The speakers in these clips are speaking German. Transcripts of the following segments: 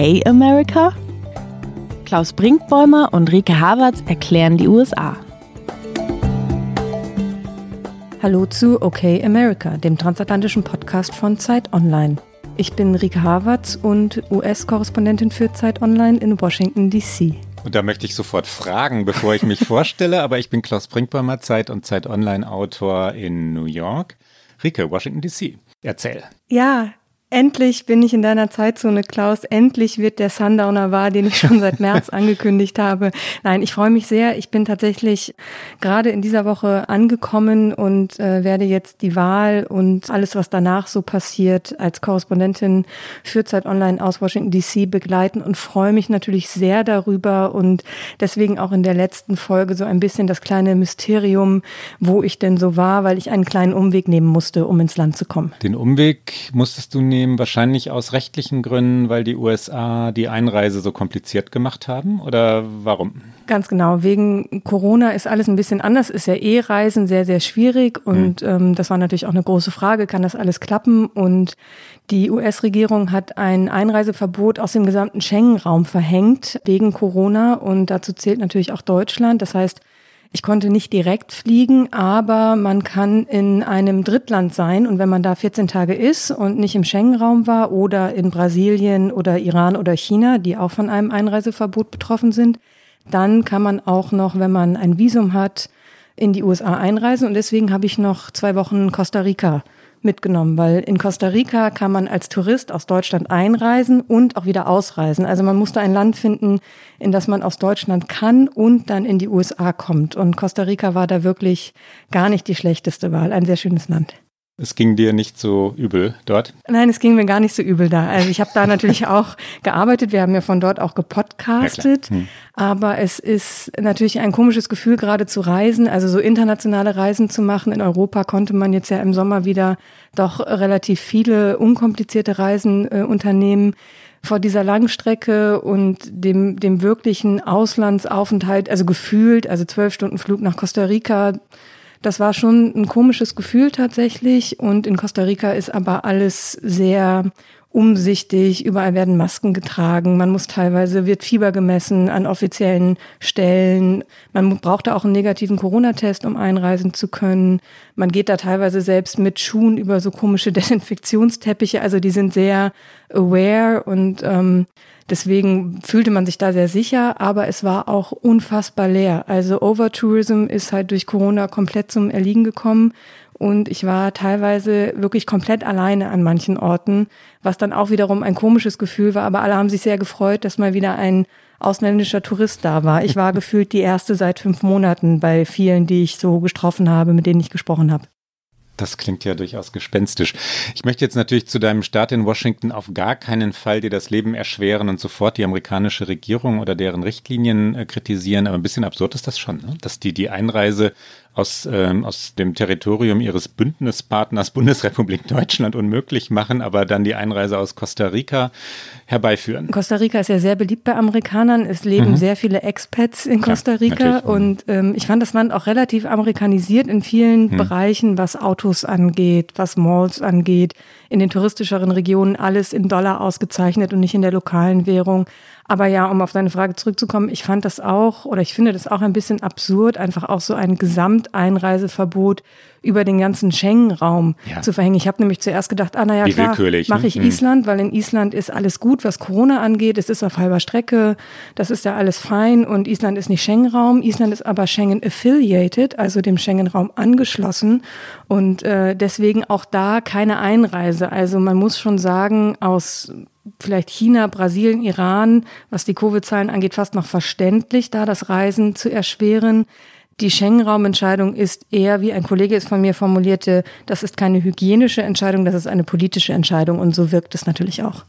Okay America? Klaus Brinkbäumer und Rike Havertz erklären die USA. Hallo zu Okay America, dem transatlantischen Podcast von Zeit Online. Ich bin Rike Havertz und US-Korrespondentin für Zeit Online in Washington, D.C. Und da möchte ich sofort fragen, bevor ich mich vorstelle, aber ich bin Klaus Brinkbäumer, Zeit und Zeit Online-Autor in New York. Rike, Washington, D.C. Erzähl. Ja, Endlich bin ich in deiner Zeitzone, Klaus. Endlich wird der Sundowner wahr, den ich schon seit März angekündigt habe. Nein, ich freue mich sehr. Ich bin tatsächlich gerade in dieser Woche angekommen und äh, werde jetzt die Wahl und alles, was danach so passiert, als Korrespondentin für Zeit Online aus Washington DC begleiten und freue mich natürlich sehr darüber und deswegen auch in der letzten Folge so ein bisschen das kleine Mysterium, wo ich denn so war, weil ich einen kleinen Umweg nehmen musste, um ins Land zu kommen. Den Umweg musstest du nehmen nehmen, wahrscheinlich aus rechtlichen Gründen, weil die USA die Einreise so kompliziert gemacht haben? Oder warum? Ganz genau. Wegen Corona ist alles ein bisschen anders. Ist ja eh Reisen sehr, sehr schwierig. Und mhm. ähm, das war natürlich auch eine große Frage. Kann das alles klappen? Und die US-Regierung hat ein Einreiseverbot aus dem gesamten Schengen-Raum verhängt wegen Corona. Und dazu zählt natürlich auch Deutschland. Das heißt, ich konnte nicht direkt fliegen, aber man kann in einem Drittland sein. Und wenn man da 14 Tage ist und nicht im Schengen-Raum war oder in Brasilien oder Iran oder China, die auch von einem Einreiseverbot betroffen sind, dann kann man auch noch, wenn man ein Visum hat, in die USA einreisen. Und deswegen habe ich noch zwei Wochen Costa Rica mitgenommen, weil in Costa Rica kann man als Tourist aus Deutschland einreisen und auch wieder ausreisen. Also man musste ein Land finden, in das man aus Deutschland kann und dann in die USA kommt. Und Costa Rica war da wirklich gar nicht die schlechteste Wahl. Ein sehr schönes Land. Es ging dir nicht so übel dort? Nein, es ging mir gar nicht so übel da. Also ich habe da natürlich auch gearbeitet. Wir haben ja von dort auch gepodcastet. Hm. Aber es ist natürlich ein komisches Gefühl, gerade zu reisen, also so internationale Reisen zu machen. In Europa konnte man jetzt ja im Sommer wieder doch relativ viele unkomplizierte Reisen äh, unternehmen vor dieser Langstrecke und dem, dem wirklichen Auslandsaufenthalt, also gefühlt, also zwölf Stunden Flug nach Costa Rica, das war schon ein komisches Gefühl tatsächlich. Und in Costa Rica ist aber alles sehr umsichtig, überall werden Masken getragen, man muss teilweise, wird Fieber gemessen an offiziellen Stellen, man braucht da auch einen negativen Corona-Test, um einreisen zu können. Man geht da teilweise selbst mit Schuhen über so komische Desinfektionsteppiche, also die sind sehr aware und ähm, Deswegen fühlte man sich da sehr sicher, aber es war auch unfassbar leer. Also Overtourism ist halt durch Corona komplett zum Erliegen gekommen und ich war teilweise wirklich komplett alleine an manchen Orten, was dann auch wiederum ein komisches Gefühl war, aber alle haben sich sehr gefreut, dass mal wieder ein ausländischer Tourist da war. Ich war gefühlt die erste seit fünf Monaten bei vielen, die ich so getroffen habe, mit denen ich gesprochen habe. Das klingt ja durchaus gespenstisch. Ich möchte jetzt natürlich zu deinem Start in Washington auf gar keinen Fall dir das Leben erschweren und sofort die amerikanische Regierung oder deren Richtlinien äh, kritisieren, aber ein bisschen absurd ist das schon, ne? dass die die Einreise aus, ähm, aus dem Territorium ihres Bündnispartners Bundesrepublik Deutschland unmöglich machen, aber dann die Einreise aus Costa Rica herbeiführen. Costa Rica ist ja sehr beliebt bei Amerikanern. Es leben mhm. sehr viele Expats in Costa Rica ja, und ähm, ich fand das Land auch relativ amerikanisiert in vielen mhm. Bereichen, was Autos angeht, was Malls angeht. In den touristischeren Regionen alles in Dollar ausgezeichnet und nicht in der lokalen Währung. Aber ja, um auf deine Frage zurückzukommen, ich fand das auch oder ich finde das auch ein bisschen absurd, einfach auch so ein Gesamteinreiseverbot über den ganzen Schengen-Raum ja. zu verhängen. Ich habe nämlich zuerst gedacht, ah naja, klar, mache ich ne? Island, weil in Island ist alles gut, was Corona angeht. Es ist auf halber Strecke, das ist ja alles fein und Island ist nicht Schengen-Raum. Island ist aber Schengen-affiliated, also dem Schengen-Raum angeschlossen und äh, deswegen auch da keine Einreise. Also man muss schon sagen, aus vielleicht China, Brasilien, Iran, was die Covid-Zahlen angeht, fast noch verständlich, da das Reisen zu erschweren. Die Schengen-Raum-Entscheidung ist eher, wie ein Kollege es von mir formulierte, das ist keine hygienische Entscheidung, das ist eine politische Entscheidung und so wirkt es natürlich auch.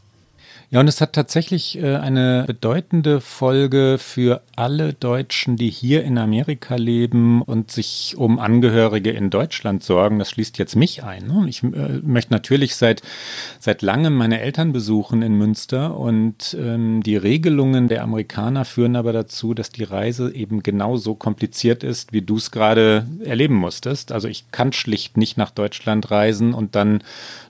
Ja, und es hat tatsächlich äh, eine bedeutende Folge für alle Deutschen, die hier in Amerika leben und sich um Angehörige in Deutschland sorgen. Das schließt jetzt mich ein. Ne? Ich äh, möchte natürlich seit, seit langem meine Eltern besuchen in Münster und ähm, die Regelungen der Amerikaner führen aber dazu, dass die Reise eben genauso kompliziert ist, wie du es gerade erleben musstest. Also ich kann schlicht nicht nach Deutschland reisen und dann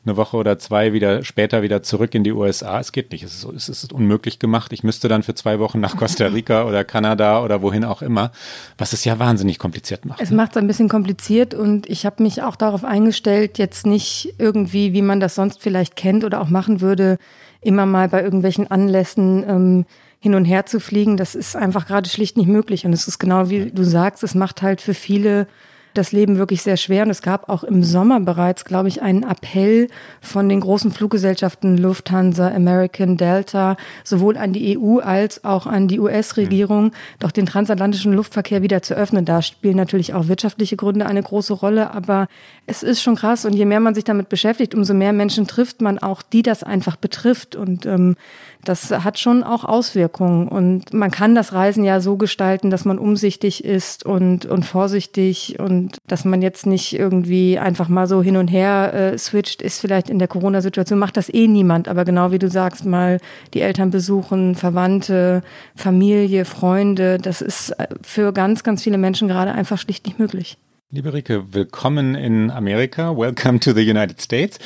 eine Woche oder zwei wieder später wieder zurück in die USA. Es geht nicht. Es ist, es ist unmöglich gemacht. Ich müsste dann für zwei Wochen nach Costa Rica oder Kanada oder wohin auch immer, was es ja wahnsinnig kompliziert macht. Es ne? macht es ein bisschen kompliziert und ich habe mich auch darauf eingestellt, jetzt nicht irgendwie, wie man das sonst vielleicht kennt oder auch machen würde, immer mal bei irgendwelchen Anlässen ähm, hin und her zu fliegen. Das ist einfach gerade schlicht nicht möglich. Und es ist genau wie du sagst, es macht halt für viele das Leben wirklich sehr schwer. Und es gab auch im Sommer bereits, glaube ich, einen Appell von den großen Fluggesellschaften Lufthansa, American, Delta, sowohl an die EU als auch an die US-Regierung, doch den transatlantischen Luftverkehr wieder zu öffnen. Da spielen natürlich auch wirtschaftliche Gründe eine große Rolle, aber es ist schon krass. Und je mehr man sich damit beschäftigt, umso mehr Menschen trifft man auch, die das einfach betrifft. Und ähm, das hat schon auch Auswirkungen. Und man kann das Reisen ja so gestalten, dass man umsichtig ist und, und vorsichtig und dass man jetzt nicht irgendwie einfach mal so hin und her äh, switcht, ist vielleicht in der Corona-Situation, macht das eh niemand. Aber genau wie du sagst, mal die Eltern besuchen, Verwandte, Familie, Freunde, das ist äh, für ganz, ganz viele Menschen gerade einfach schlicht nicht möglich. Liebe Rike, willkommen in Amerika. Welcome to the United States.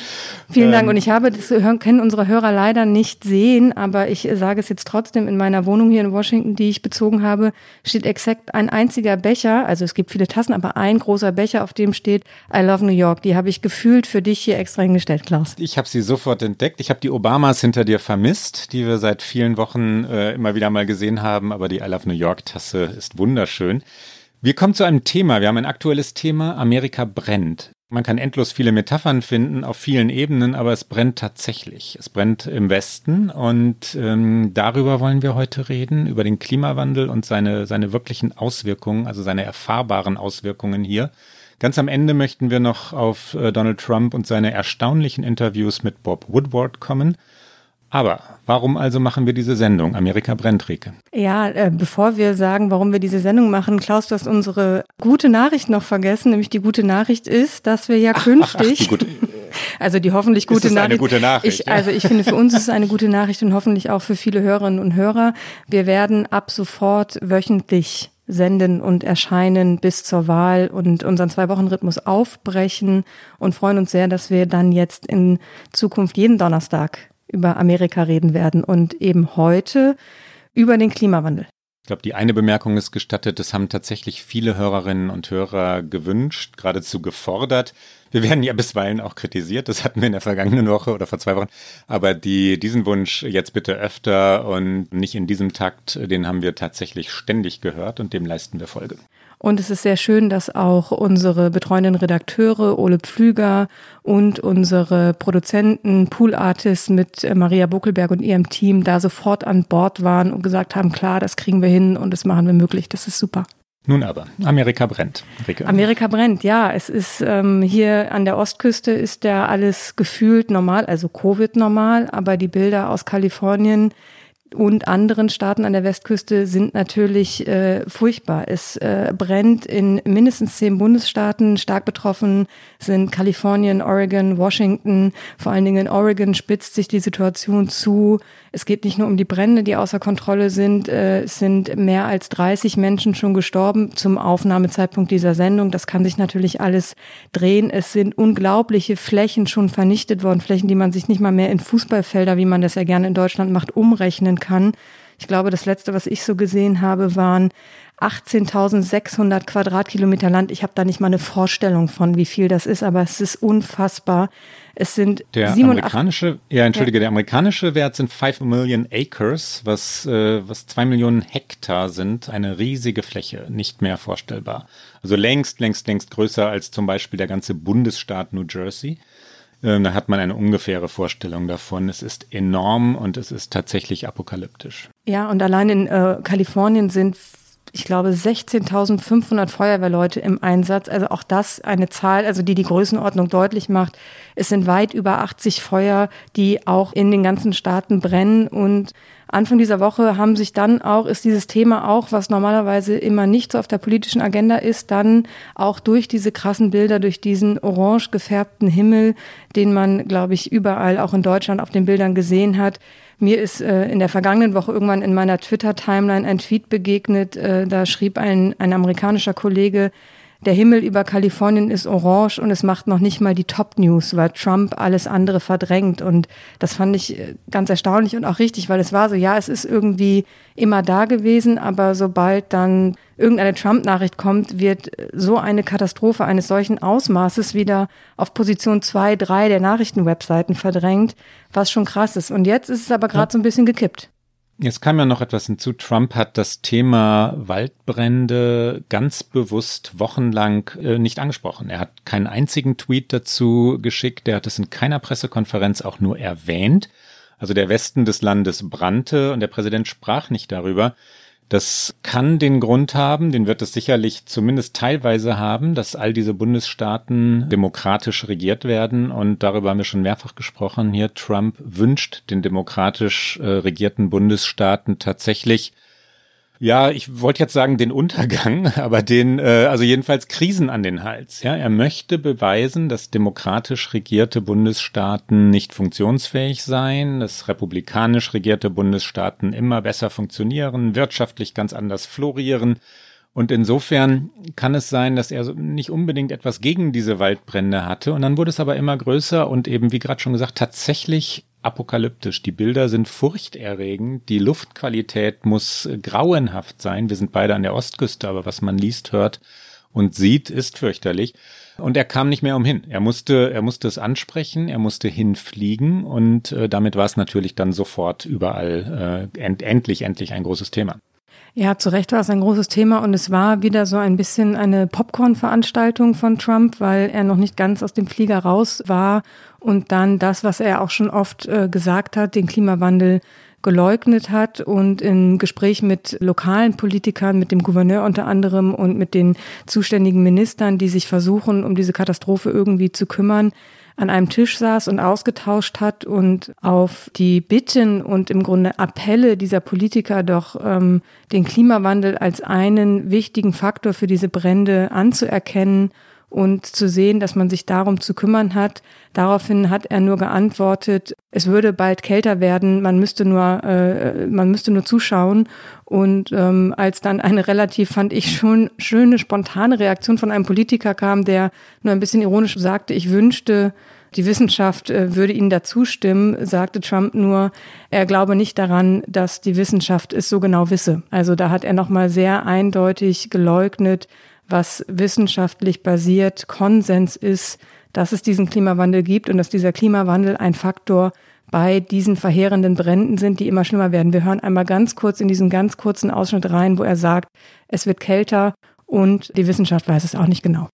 Vielen Dank. Ähm, und ich habe, das können unsere Hörer leider nicht sehen, aber ich sage es jetzt trotzdem, in meiner Wohnung hier in Washington, die ich bezogen habe, steht exakt ein einziger Becher. Also es gibt viele Tassen, aber ein großer Becher, auf dem steht I love New York. Die habe ich gefühlt für dich hier extra hingestellt, Klaus. Ich habe sie sofort entdeckt. Ich habe die Obamas hinter dir vermisst, die wir seit vielen Wochen äh, immer wieder mal gesehen haben. Aber die I love New York Tasse ist wunderschön. Wir kommen zu einem Thema. Wir haben ein aktuelles Thema. Amerika brennt. Man kann endlos viele Metaphern finden auf vielen Ebenen, aber es brennt tatsächlich. Es brennt im Westen und ähm, darüber wollen wir heute reden, über den Klimawandel und seine, seine wirklichen Auswirkungen, also seine erfahrbaren Auswirkungen hier. Ganz am Ende möchten wir noch auf äh, Donald Trump und seine erstaunlichen Interviews mit Bob Woodward kommen. Aber warum also machen wir diese Sendung? Amerika brennt, Rike. Ja, äh, bevor wir sagen, warum wir diese Sendung machen, Klaus, du hast unsere gute Nachricht noch vergessen. Nämlich die gute Nachricht ist, dass wir ja ach, künftig, ach, ach, die also die hoffentlich gute ist Nachricht. Eine gute Nachricht ich, Also ich finde, für uns ist es eine gute Nachricht und hoffentlich auch für viele Hörerinnen und Hörer. Wir werden ab sofort wöchentlich senden und erscheinen bis zur Wahl und unseren Zwei-Wochen-Rhythmus aufbrechen und freuen uns sehr, dass wir dann jetzt in Zukunft jeden Donnerstag über Amerika reden werden und eben heute über den Klimawandel. Ich glaube, die eine Bemerkung ist gestattet, das haben tatsächlich viele Hörerinnen und Hörer gewünscht, geradezu gefordert. Wir werden ja bisweilen auch kritisiert, das hatten wir in der vergangenen Woche oder vor zwei Wochen. Aber die, diesen Wunsch jetzt bitte öfter und nicht in diesem Takt, den haben wir tatsächlich ständig gehört und dem leisten wir Folge. Und es ist sehr schön, dass auch unsere betreuenden Redakteure Ole Pflüger und unsere Produzenten, Pool Artists mit äh, Maria Buckelberg und ihrem Team da sofort an Bord waren und gesagt haben, klar, das kriegen wir hin und das machen wir möglich. Das ist super. Nun aber, Amerika brennt. Rike. Amerika brennt, ja. Es ist ähm, hier an der Ostküste ist ja alles gefühlt normal, also Covid normal, aber die Bilder aus Kalifornien und anderen Staaten an der Westküste sind natürlich äh, furchtbar. Es äh, brennt in mindestens zehn Bundesstaaten. Stark betroffen sind Kalifornien, Oregon, Washington. Vor allen Dingen in Oregon spitzt sich die Situation zu. Es geht nicht nur um die Brände, die außer Kontrolle sind. Äh, es sind mehr als 30 Menschen schon gestorben zum Aufnahmezeitpunkt dieser Sendung. Das kann sich natürlich alles drehen. Es sind unglaubliche Flächen schon vernichtet worden. Flächen, die man sich nicht mal mehr in Fußballfelder, wie man das ja gerne in Deutschland macht, umrechnen kann. Ich glaube, das letzte, was ich so gesehen habe, waren 18.600 Quadratkilometer Land. Ich habe da nicht mal eine Vorstellung von, wie viel das ist, aber es ist unfassbar. Es sind der amerikanische, ja, entschuldige, ja. der amerikanische Wert sind 5 Million Acres, was, äh, was 2 Millionen Hektar sind. Eine riesige Fläche, nicht mehr vorstellbar. Also längst, längst, längst größer als zum Beispiel der ganze Bundesstaat New Jersey. Ähm, da hat man eine ungefähre Vorstellung davon. Es ist enorm und es ist tatsächlich apokalyptisch. Ja, und allein in äh, Kalifornien sind ich glaube, 16.500 Feuerwehrleute im Einsatz. Also auch das eine Zahl, also die die Größenordnung deutlich macht. Es sind weit über 80 Feuer, die auch in den ganzen Staaten brennen und Anfang dieser Woche haben sich dann auch, ist dieses Thema auch, was normalerweise immer nicht so auf der politischen Agenda ist, dann auch durch diese krassen Bilder, durch diesen orange gefärbten Himmel, den man, glaube ich, überall auch in Deutschland auf den Bildern gesehen hat, mir ist äh, in der vergangenen Woche irgendwann in meiner Twitter-Timeline ein Tweet begegnet. Äh, da schrieb ein, ein amerikanischer Kollege, der Himmel über Kalifornien ist orange und es macht noch nicht mal die Top-News, weil Trump alles andere verdrängt. Und das fand ich äh, ganz erstaunlich und auch richtig, weil es war so, ja, es ist irgendwie immer da gewesen, aber sobald dann irgendeine Trump-Nachricht kommt, wird so eine Katastrophe eines solchen Ausmaßes wieder auf Position zwei, drei der Nachrichtenwebseiten verdrängt, was schon krass ist. Und jetzt ist es aber gerade ja. so ein bisschen gekippt. Jetzt kam ja noch etwas hinzu. Trump hat das Thema Waldbrände ganz bewusst wochenlang äh, nicht angesprochen. Er hat keinen einzigen Tweet dazu geschickt. Er hat es in keiner Pressekonferenz auch nur erwähnt. Also der Westen des Landes brannte und der Präsident sprach nicht darüber. Das kann den Grund haben, den wird es sicherlich zumindest teilweise haben, dass all diese Bundesstaaten demokratisch regiert werden. Und darüber haben wir schon mehrfach gesprochen hier. Trump wünscht den demokratisch äh, regierten Bundesstaaten tatsächlich ja, ich wollte jetzt sagen den Untergang, aber den, äh, also jedenfalls Krisen an den Hals. Ja, er möchte beweisen, dass demokratisch regierte Bundesstaaten nicht funktionsfähig seien, dass republikanisch regierte Bundesstaaten immer besser funktionieren, wirtschaftlich ganz anders florieren. Und insofern kann es sein, dass er nicht unbedingt etwas gegen diese Waldbrände hatte. Und dann wurde es aber immer größer und eben, wie gerade schon gesagt, tatsächlich apokalyptisch. Die Bilder sind furchterregend. Die Luftqualität muss grauenhaft sein. Wir sind beide an der Ostküste, aber was man liest, hört und sieht, ist fürchterlich. Und er kam nicht mehr umhin. Er musste, er musste es ansprechen, er musste hinfliegen und äh, damit war es natürlich dann sofort überall äh, end, endlich, endlich ein großes Thema. Ja, zu Recht war es ein großes Thema und es war wieder so ein bisschen eine Popcorn-Veranstaltung von Trump, weil er noch nicht ganz aus dem Flieger raus war und dann das, was er auch schon oft äh, gesagt hat, den Klimawandel geleugnet hat und in Gespräch mit lokalen Politikern, mit dem Gouverneur unter anderem und mit den zuständigen Ministern, die sich versuchen, um diese Katastrophe irgendwie zu kümmern, an einem Tisch saß und ausgetauscht hat und auf die Bitten und im Grunde Appelle dieser Politiker doch ähm, den Klimawandel als einen wichtigen Faktor für diese Brände anzuerkennen und zu sehen, dass man sich darum zu kümmern hat. Daraufhin hat er nur geantwortet, es würde bald kälter werden, man müsste nur, äh, man müsste nur zuschauen. Und ähm, als dann eine relativ, fand ich schon schöne, spontane Reaktion von einem Politiker kam, der nur ein bisschen ironisch sagte, ich wünschte, die Wissenschaft äh, würde ihnen dazu stimmen, sagte Trump nur, er glaube nicht daran, dass die Wissenschaft es so genau wisse. Also da hat er nochmal sehr eindeutig geleugnet, was wissenschaftlich basiert Konsens ist, dass es diesen Klimawandel gibt und dass dieser Klimawandel ein Faktor bei diesen verheerenden Bränden sind, die immer schlimmer werden. Wir hören einmal ganz kurz in diesen ganz kurzen Ausschnitt rein, wo er sagt, es wird kälter und die Wissenschaft weiß es auch nicht genau.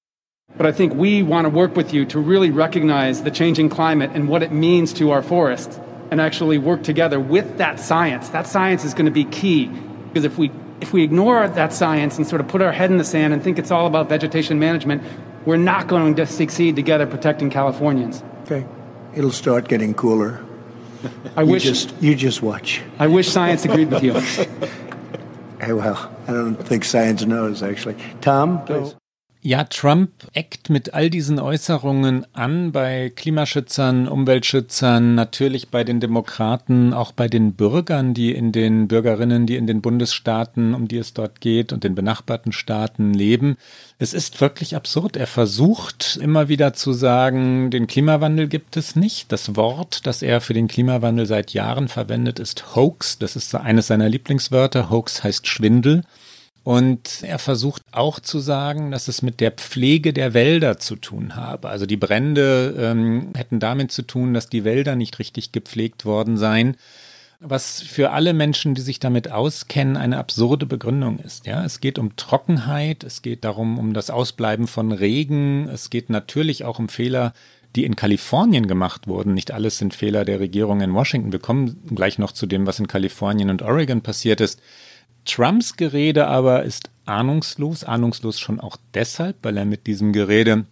But I think we want to work with you to really recognize the changing climate and what it means to our forest and actually work together with that science. That science is going to be key because if we if we ignore that science and sort of put our head in the sand and think it's all about vegetation management, we're not going to succeed together protecting Californians. Okay. It'll start getting cooler. I you wish just you just watch. I wish science agreed with you. hey, well, I don't think science knows actually. Tom, please. Ja, Trump eckt mit all diesen Äußerungen an bei Klimaschützern, Umweltschützern, natürlich bei den Demokraten, auch bei den Bürgern, die in den Bürgerinnen, die in den Bundesstaaten, um die es dort geht und den benachbarten Staaten leben. Es ist wirklich absurd. Er versucht immer wieder zu sagen, den Klimawandel gibt es nicht. Das Wort, das er für den Klimawandel seit Jahren verwendet, ist Hoax. Das ist eines seiner Lieblingswörter. Hoax heißt Schwindel. Und er versucht auch zu sagen, dass es mit der Pflege der Wälder zu tun habe. Also die Brände ähm, hätten damit zu tun, dass die Wälder nicht richtig gepflegt worden seien. Was für alle Menschen, die sich damit auskennen, eine absurde Begründung ist. Ja, es geht um Trockenheit, es geht darum, um das Ausbleiben von Regen, es geht natürlich auch um Fehler, die in Kalifornien gemacht wurden. Nicht alles sind Fehler der Regierung in Washington. Wir kommen gleich noch zu dem, was in Kalifornien und Oregon passiert ist. Trumps Gerede aber ist ahnungslos. Ahnungslos schon auch deshalb, weil er mit diesem Gerede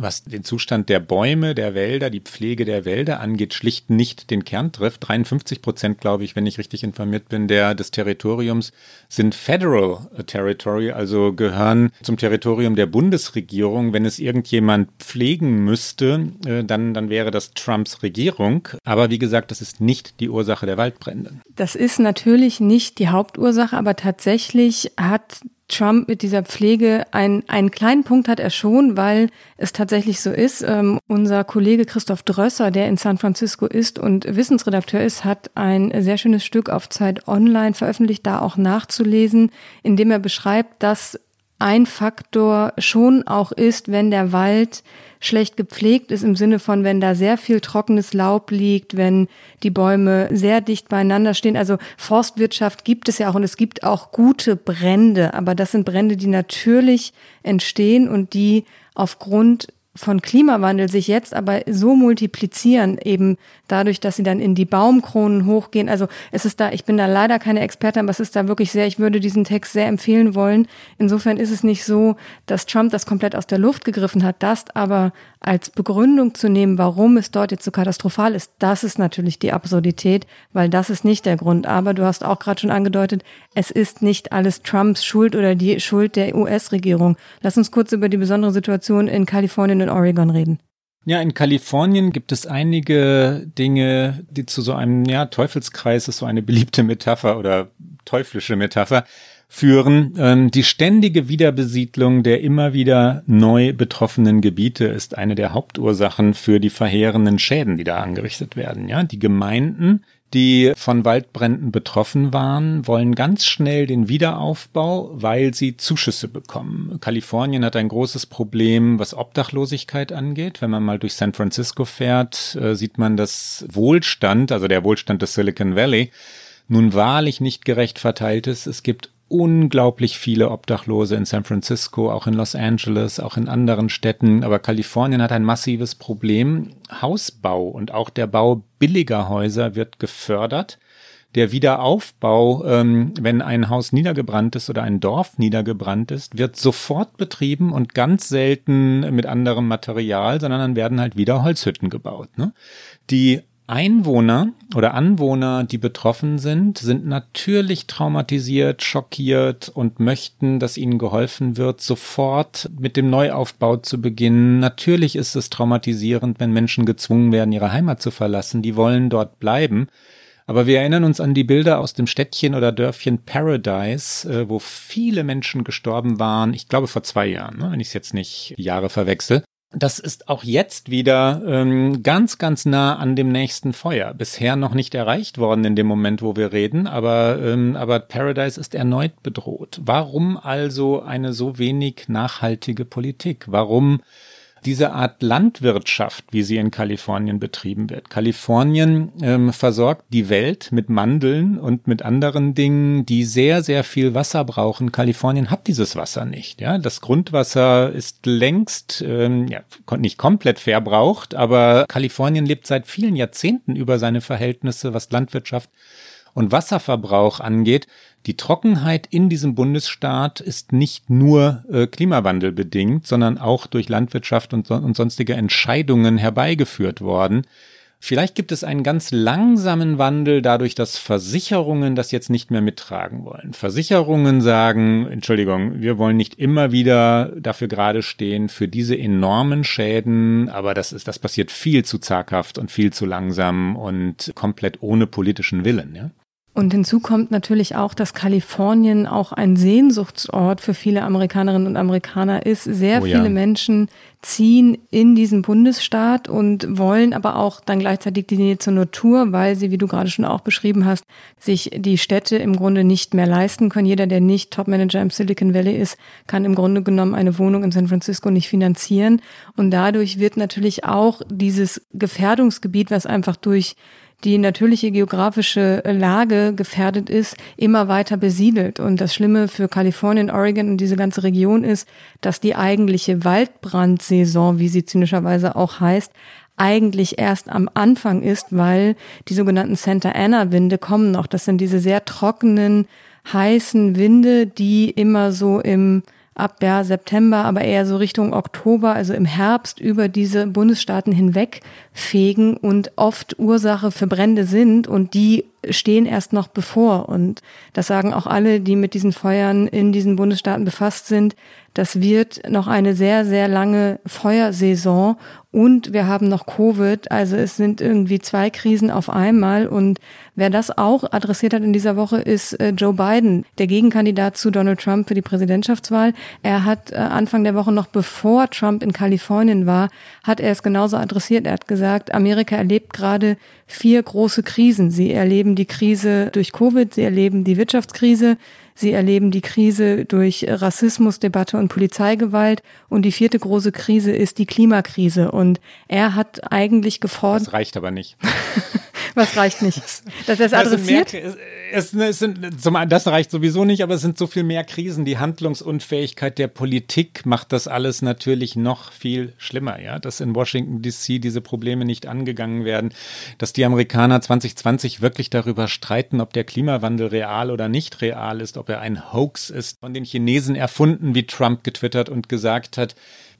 was den Zustand der Bäume, der Wälder, die Pflege der Wälder angeht, schlicht nicht den Kern trifft. 53 Prozent, glaube ich, wenn ich richtig informiert bin, der des Territoriums sind Federal Territory, also gehören zum Territorium der Bundesregierung. Wenn es irgendjemand pflegen müsste, äh, dann, dann wäre das Trumps Regierung. Aber wie gesagt, das ist nicht die Ursache der Waldbrände. Das ist natürlich nicht die Hauptursache, aber tatsächlich hat Trump mit dieser Pflege einen, einen kleinen Punkt hat er schon, weil es tatsächlich so ist. Ähm, unser Kollege Christoph Drösser, der in San Francisco ist und Wissensredakteur ist, hat ein sehr schönes Stück auf Zeit Online veröffentlicht, da auch nachzulesen, in dem er beschreibt, dass ein Faktor schon auch ist, wenn der Wald schlecht gepflegt ist, im Sinne von, wenn da sehr viel trockenes Laub liegt, wenn die Bäume sehr dicht beieinander stehen. Also Forstwirtschaft gibt es ja auch und es gibt auch gute Brände, aber das sind Brände, die natürlich entstehen und die aufgrund von Klimawandel sich jetzt aber so multiplizieren, eben dadurch, dass sie dann in die Baumkronen hochgehen. Also es ist da, ich bin da leider keine Expertin, aber es ist da wirklich sehr, ich würde diesen Text sehr empfehlen wollen. Insofern ist es nicht so, dass Trump das komplett aus der Luft gegriffen hat. Das aber als Begründung zu nehmen, warum es dort jetzt so katastrophal ist, das ist natürlich die Absurdität, weil das ist nicht der Grund. Aber du hast auch gerade schon angedeutet, es ist nicht alles Trumps Schuld oder die Schuld der US-Regierung. Lass uns kurz über die besondere Situation in Kalifornien und Oregon reden. Ja, in Kalifornien gibt es einige Dinge, die zu so einem ja, Teufelskreis ist so eine beliebte Metapher oder teuflische Metapher führen. Ähm, die ständige Wiederbesiedlung der immer wieder neu betroffenen Gebiete ist eine der Hauptursachen für die verheerenden Schäden, die da angerichtet werden. Ja, die Gemeinden, die von Waldbränden betroffen waren, wollen ganz schnell den Wiederaufbau, weil sie Zuschüsse bekommen. Kalifornien hat ein großes Problem, was Obdachlosigkeit angeht. Wenn man mal durch San Francisco fährt, äh, sieht man, dass Wohlstand, also der Wohlstand des Silicon Valley, nun wahrlich nicht gerecht verteilt ist. Es gibt unglaublich viele Obdachlose in San Francisco, auch in Los Angeles, auch in anderen Städten. Aber Kalifornien hat ein massives Problem. Hausbau und auch der Bau billiger Häuser wird gefördert. Der Wiederaufbau, ähm, wenn ein Haus niedergebrannt ist oder ein Dorf niedergebrannt ist, wird sofort betrieben und ganz selten mit anderem Material, sondern dann werden halt wieder Holzhütten gebaut. Ne? Die Einwohner oder Anwohner, die betroffen sind, sind natürlich traumatisiert, schockiert und möchten, dass ihnen geholfen wird, sofort mit dem Neuaufbau zu beginnen. Natürlich ist es traumatisierend, wenn Menschen gezwungen werden, ihre Heimat zu verlassen. Die wollen dort bleiben. Aber wir erinnern uns an die Bilder aus dem Städtchen oder Dörfchen Paradise, äh, wo viele Menschen gestorben waren. Ich glaube vor zwei Jahren, ne, wenn ich es jetzt nicht Jahre verwechsel. Das ist auch jetzt wieder ähm, ganz, ganz nah an dem nächsten Feuer. Bisher noch nicht erreicht worden in dem Moment, wo wir reden, aber, ähm, aber Paradise ist erneut bedroht. Warum also eine so wenig nachhaltige Politik? Warum diese Art Landwirtschaft, wie sie in Kalifornien betrieben wird. Kalifornien ähm, versorgt die Welt mit Mandeln und mit anderen Dingen, die sehr, sehr viel Wasser brauchen. Kalifornien hat dieses Wasser nicht. Ja, das Grundwasser ist längst ähm, ja, nicht komplett verbraucht, aber Kalifornien lebt seit vielen Jahrzehnten über seine Verhältnisse, was Landwirtschaft und Wasserverbrauch angeht. Die Trockenheit in diesem Bundesstaat ist nicht nur äh, Klimawandel bedingt, sondern auch durch Landwirtschaft und, und sonstige Entscheidungen herbeigeführt worden. Vielleicht gibt es einen ganz langsamen Wandel dadurch, dass Versicherungen das jetzt nicht mehr mittragen wollen. Versicherungen sagen, Entschuldigung, wir wollen nicht immer wieder dafür gerade stehen für diese enormen Schäden, aber das ist, das passiert viel zu zaghaft und viel zu langsam und komplett ohne politischen Willen, ja. Und hinzu kommt natürlich auch, dass Kalifornien auch ein Sehnsuchtsort für viele Amerikanerinnen und Amerikaner ist. Sehr oh ja. viele Menschen ziehen in diesen Bundesstaat und wollen aber auch dann gleichzeitig die Nähe zur Natur, weil sie, wie du gerade schon auch beschrieben hast, sich die Städte im Grunde nicht mehr leisten können. Jeder, der nicht Topmanager im Silicon Valley ist, kann im Grunde genommen eine Wohnung in San Francisco nicht finanzieren. Und dadurch wird natürlich auch dieses Gefährdungsgebiet, was einfach durch die natürliche geografische Lage gefährdet ist, immer weiter besiedelt. Und das Schlimme für Kalifornien, Oregon und diese ganze Region ist, dass die eigentliche Waldbrandsaison, wie sie zynischerweise auch heißt, eigentlich erst am Anfang ist, weil die sogenannten Santa Ana Winde kommen noch. Das sind diese sehr trockenen, heißen Winde, die immer so im ab ja, September, aber eher so Richtung Oktober, also im Herbst über diese Bundesstaaten hinweg fegen und oft Ursache für Brände sind und die stehen erst noch bevor. Und das sagen auch alle, die mit diesen Feuern in diesen Bundesstaaten befasst sind. Das wird noch eine sehr, sehr lange Feuersaison und wir haben noch Covid. Also es sind irgendwie zwei Krisen auf einmal. Und wer das auch adressiert hat in dieser Woche, ist äh, Joe Biden, der Gegenkandidat zu Donald Trump für die Präsidentschaftswahl. Er hat äh, Anfang der Woche noch bevor Trump in Kalifornien war, hat er es genauso adressiert. Er hat gesagt, Amerika erlebt gerade vier große Krisen. Sie erleben die Krise durch Covid, sie erleben die Wirtschaftskrise, Sie erleben die Krise durch Rassismusdebatte und Polizeigewalt. Und die vierte große Krise ist die Klimakrise. Und er hat eigentlich gefordert. Das reicht aber nicht. Was reicht nicht? Dass er es adressiert? Mehr, es, es sind, zum, das reicht sowieso nicht, aber es sind so viel mehr Krisen. Die Handlungsunfähigkeit der Politik macht das alles natürlich noch viel schlimmer, ja. Dass in Washington DC diese Probleme nicht angegangen werden, dass die Amerikaner 2020 wirklich darüber streiten, ob der Klimawandel real oder nicht real ist, ob er ein Hoax ist, von den Chinesen erfunden, wie Trump getwittert und gesagt hat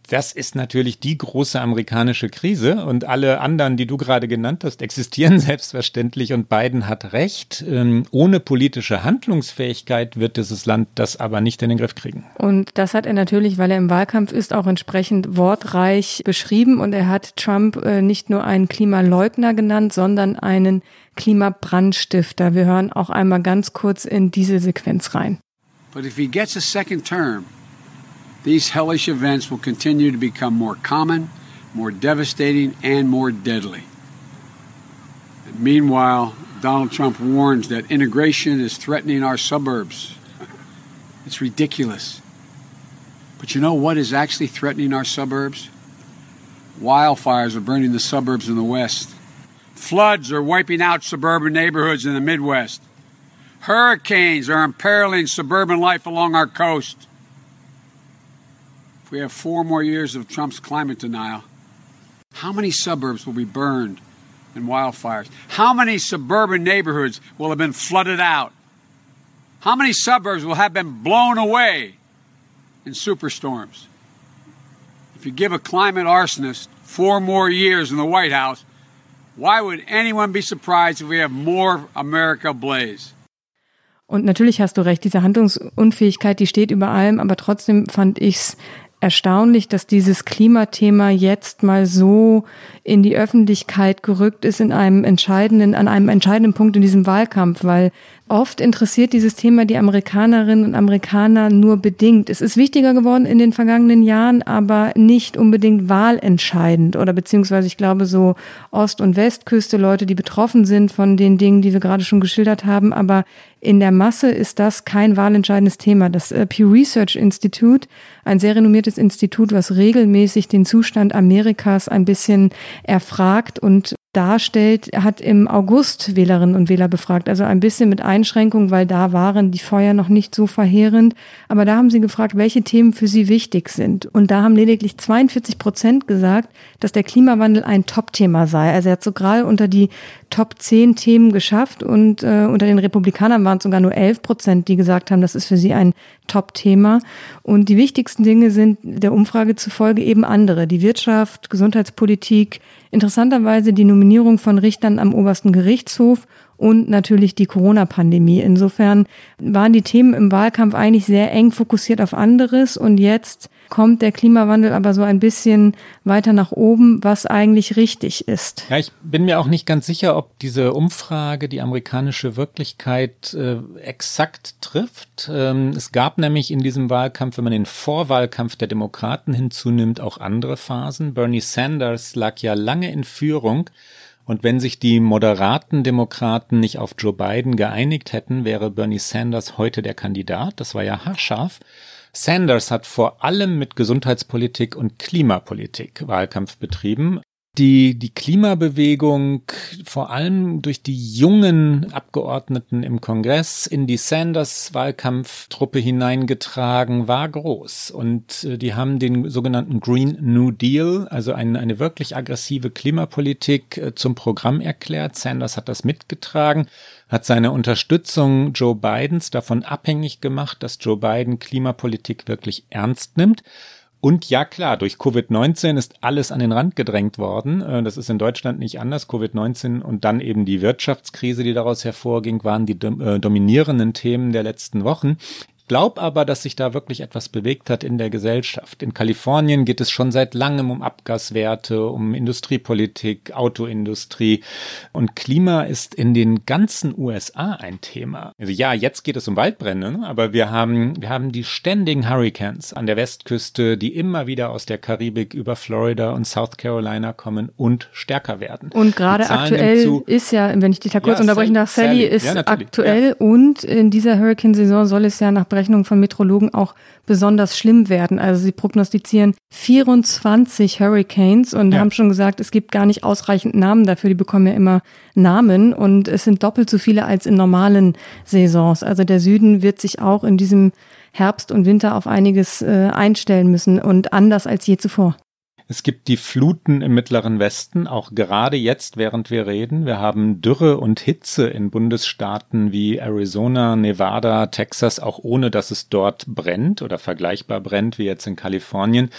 das ist natürlich die große amerikanische Krise und alle anderen, die du gerade genannt hast, existieren selbstverständlich und Biden hat recht. Ähm, ohne politische Handlungsfähigkeit wird dieses Land das aber nicht in den Griff kriegen. Und das hat er natürlich, weil er im Wahlkampf ist, auch entsprechend wortreich beschrieben und er hat Trump äh, nicht nur einen Klimaleugner genannt, sondern einen Klimabrandstifter. Wir hören auch einmal ganz kurz in diese Sequenz rein. But if he gets a second term, these hellish events will continue to become more common, more devastating, and more deadly. And meanwhile, Donald Trump warns that integration is threatening our suburbs. It's ridiculous. But you know what is actually threatening our suburbs? Wildfires are burning the suburbs in the west. Floods are wiping out suburban neighborhoods in the Midwest. Hurricanes are imperiling suburban life along our coast. If we have four more years of Trump's climate denial, how many suburbs will be burned in wildfires? How many suburban neighborhoods will have been flooded out? How many suburbs will have been blown away in superstorms? If you give a climate arsonist four more years in the White House, why would anyone be surprised if we have more America ablaze? Und natürlich hast du recht, diese Handlungsunfähigkeit, die steht über allem, aber trotzdem fand ich's erstaunlich, dass dieses Klimathema jetzt mal so in die Öffentlichkeit gerückt ist in einem entscheidenden, an einem entscheidenden Punkt in diesem Wahlkampf, weil Oft interessiert dieses Thema die Amerikanerinnen und Amerikaner nur bedingt. Es ist wichtiger geworden in den vergangenen Jahren, aber nicht unbedingt wahlentscheidend oder beziehungsweise ich glaube so Ost- und Westküste, Leute, die betroffen sind von den Dingen, die wir gerade schon geschildert haben. Aber in der Masse ist das kein wahlentscheidendes Thema. Das äh, Pew Research Institute, ein sehr renommiertes Institut, was regelmäßig den Zustand Amerikas ein bisschen erfragt und darstellt, hat im August Wählerinnen und Wähler befragt. Also ein bisschen mit Einschränkung, weil da waren die Feuer noch nicht so verheerend. Aber da haben sie gefragt, welche Themen für sie wichtig sind. Und da haben lediglich 42 Prozent gesagt, dass der Klimawandel ein Top-Thema sei. Also er hat so gerade unter die Top 10 Themen geschafft und äh, unter den Republikanern waren es sogar nur 11 Prozent, die gesagt haben, das ist für sie ein Top-Thema. Und die wichtigsten Dinge sind der Umfrage zufolge eben andere. Die Wirtschaft, Gesundheitspolitik, interessanterweise die Nominierung von Richtern am obersten Gerichtshof und natürlich die Corona-Pandemie. Insofern waren die Themen im Wahlkampf eigentlich sehr eng fokussiert auf anderes und jetzt kommt der Klimawandel aber so ein bisschen weiter nach oben, was eigentlich richtig ist. Ja, ich bin mir auch nicht ganz sicher, ob diese Umfrage die amerikanische Wirklichkeit äh, exakt trifft. Ähm, es gab nämlich in diesem Wahlkampf, wenn man den Vorwahlkampf der Demokraten hinzunimmt, auch andere Phasen. Bernie Sanders lag ja lange in Führung. Und wenn sich die moderaten Demokraten nicht auf Joe Biden geeinigt hätten, wäre Bernie Sanders heute der Kandidat. Das war ja haarscharf. Sanders hat vor allem mit Gesundheitspolitik und Klimapolitik Wahlkampf betrieben. Die, die Klimabewegung vor allem durch die jungen Abgeordneten im Kongress in die Sanders-Wahlkampftruppe hineingetragen, war groß. Und äh, die haben den sogenannten Green New Deal, also eine, eine wirklich aggressive Klimapolitik äh, zum Programm erklärt. Sanders hat das mitgetragen hat seine Unterstützung Joe Bidens davon abhängig gemacht, dass Joe Biden Klimapolitik wirklich ernst nimmt. Und ja klar, durch Covid-19 ist alles an den Rand gedrängt worden. Äh, das ist in Deutschland nicht anders. Covid-19 und dann eben die Wirtschaftskrise, die daraus hervorging, waren die äh, dominierenden Themen der letzten Wochen glaube aber, dass sich da wirklich etwas bewegt hat in der Gesellschaft. In Kalifornien geht es schon seit langem um Abgaswerte, um Industriepolitik, Autoindustrie und Klima ist in den ganzen USA ein Thema. Also ja, jetzt geht es um Waldbrände, ne? aber wir haben, wir haben die ständigen Hurricanes an der Westküste, die immer wieder aus der Karibik über Florida und South Carolina kommen und stärker werden. Und gerade aktuell ist ja, wenn ich dich da kurz ja, unterbrechen darf, Sally, Sally ist ja, aktuell ja. und in dieser Hurricane-Saison soll es ja nach Berechnungen von Metrologen auch besonders schlimm werden. Also sie prognostizieren 24 Hurricanes und ja. haben schon gesagt, es gibt gar nicht ausreichend Namen dafür. Die bekommen ja immer Namen und es sind doppelt so viele als in normalen Saisons. Also der Süden wird sich auch in diesem Herbst und Winter auf einiges äh, einstellen müssen und anders als je zuvor. Es gibt die Fluten im Mittleren Westen, auch gerade jetzt, während wir reden. Wir haben Dürre und Hitze in Bundesstaaten wie Arizona, Nevada, Texas, auch ohne dass es dort brennt oder vergleichbar brennt wie jetzt in Kalifornien.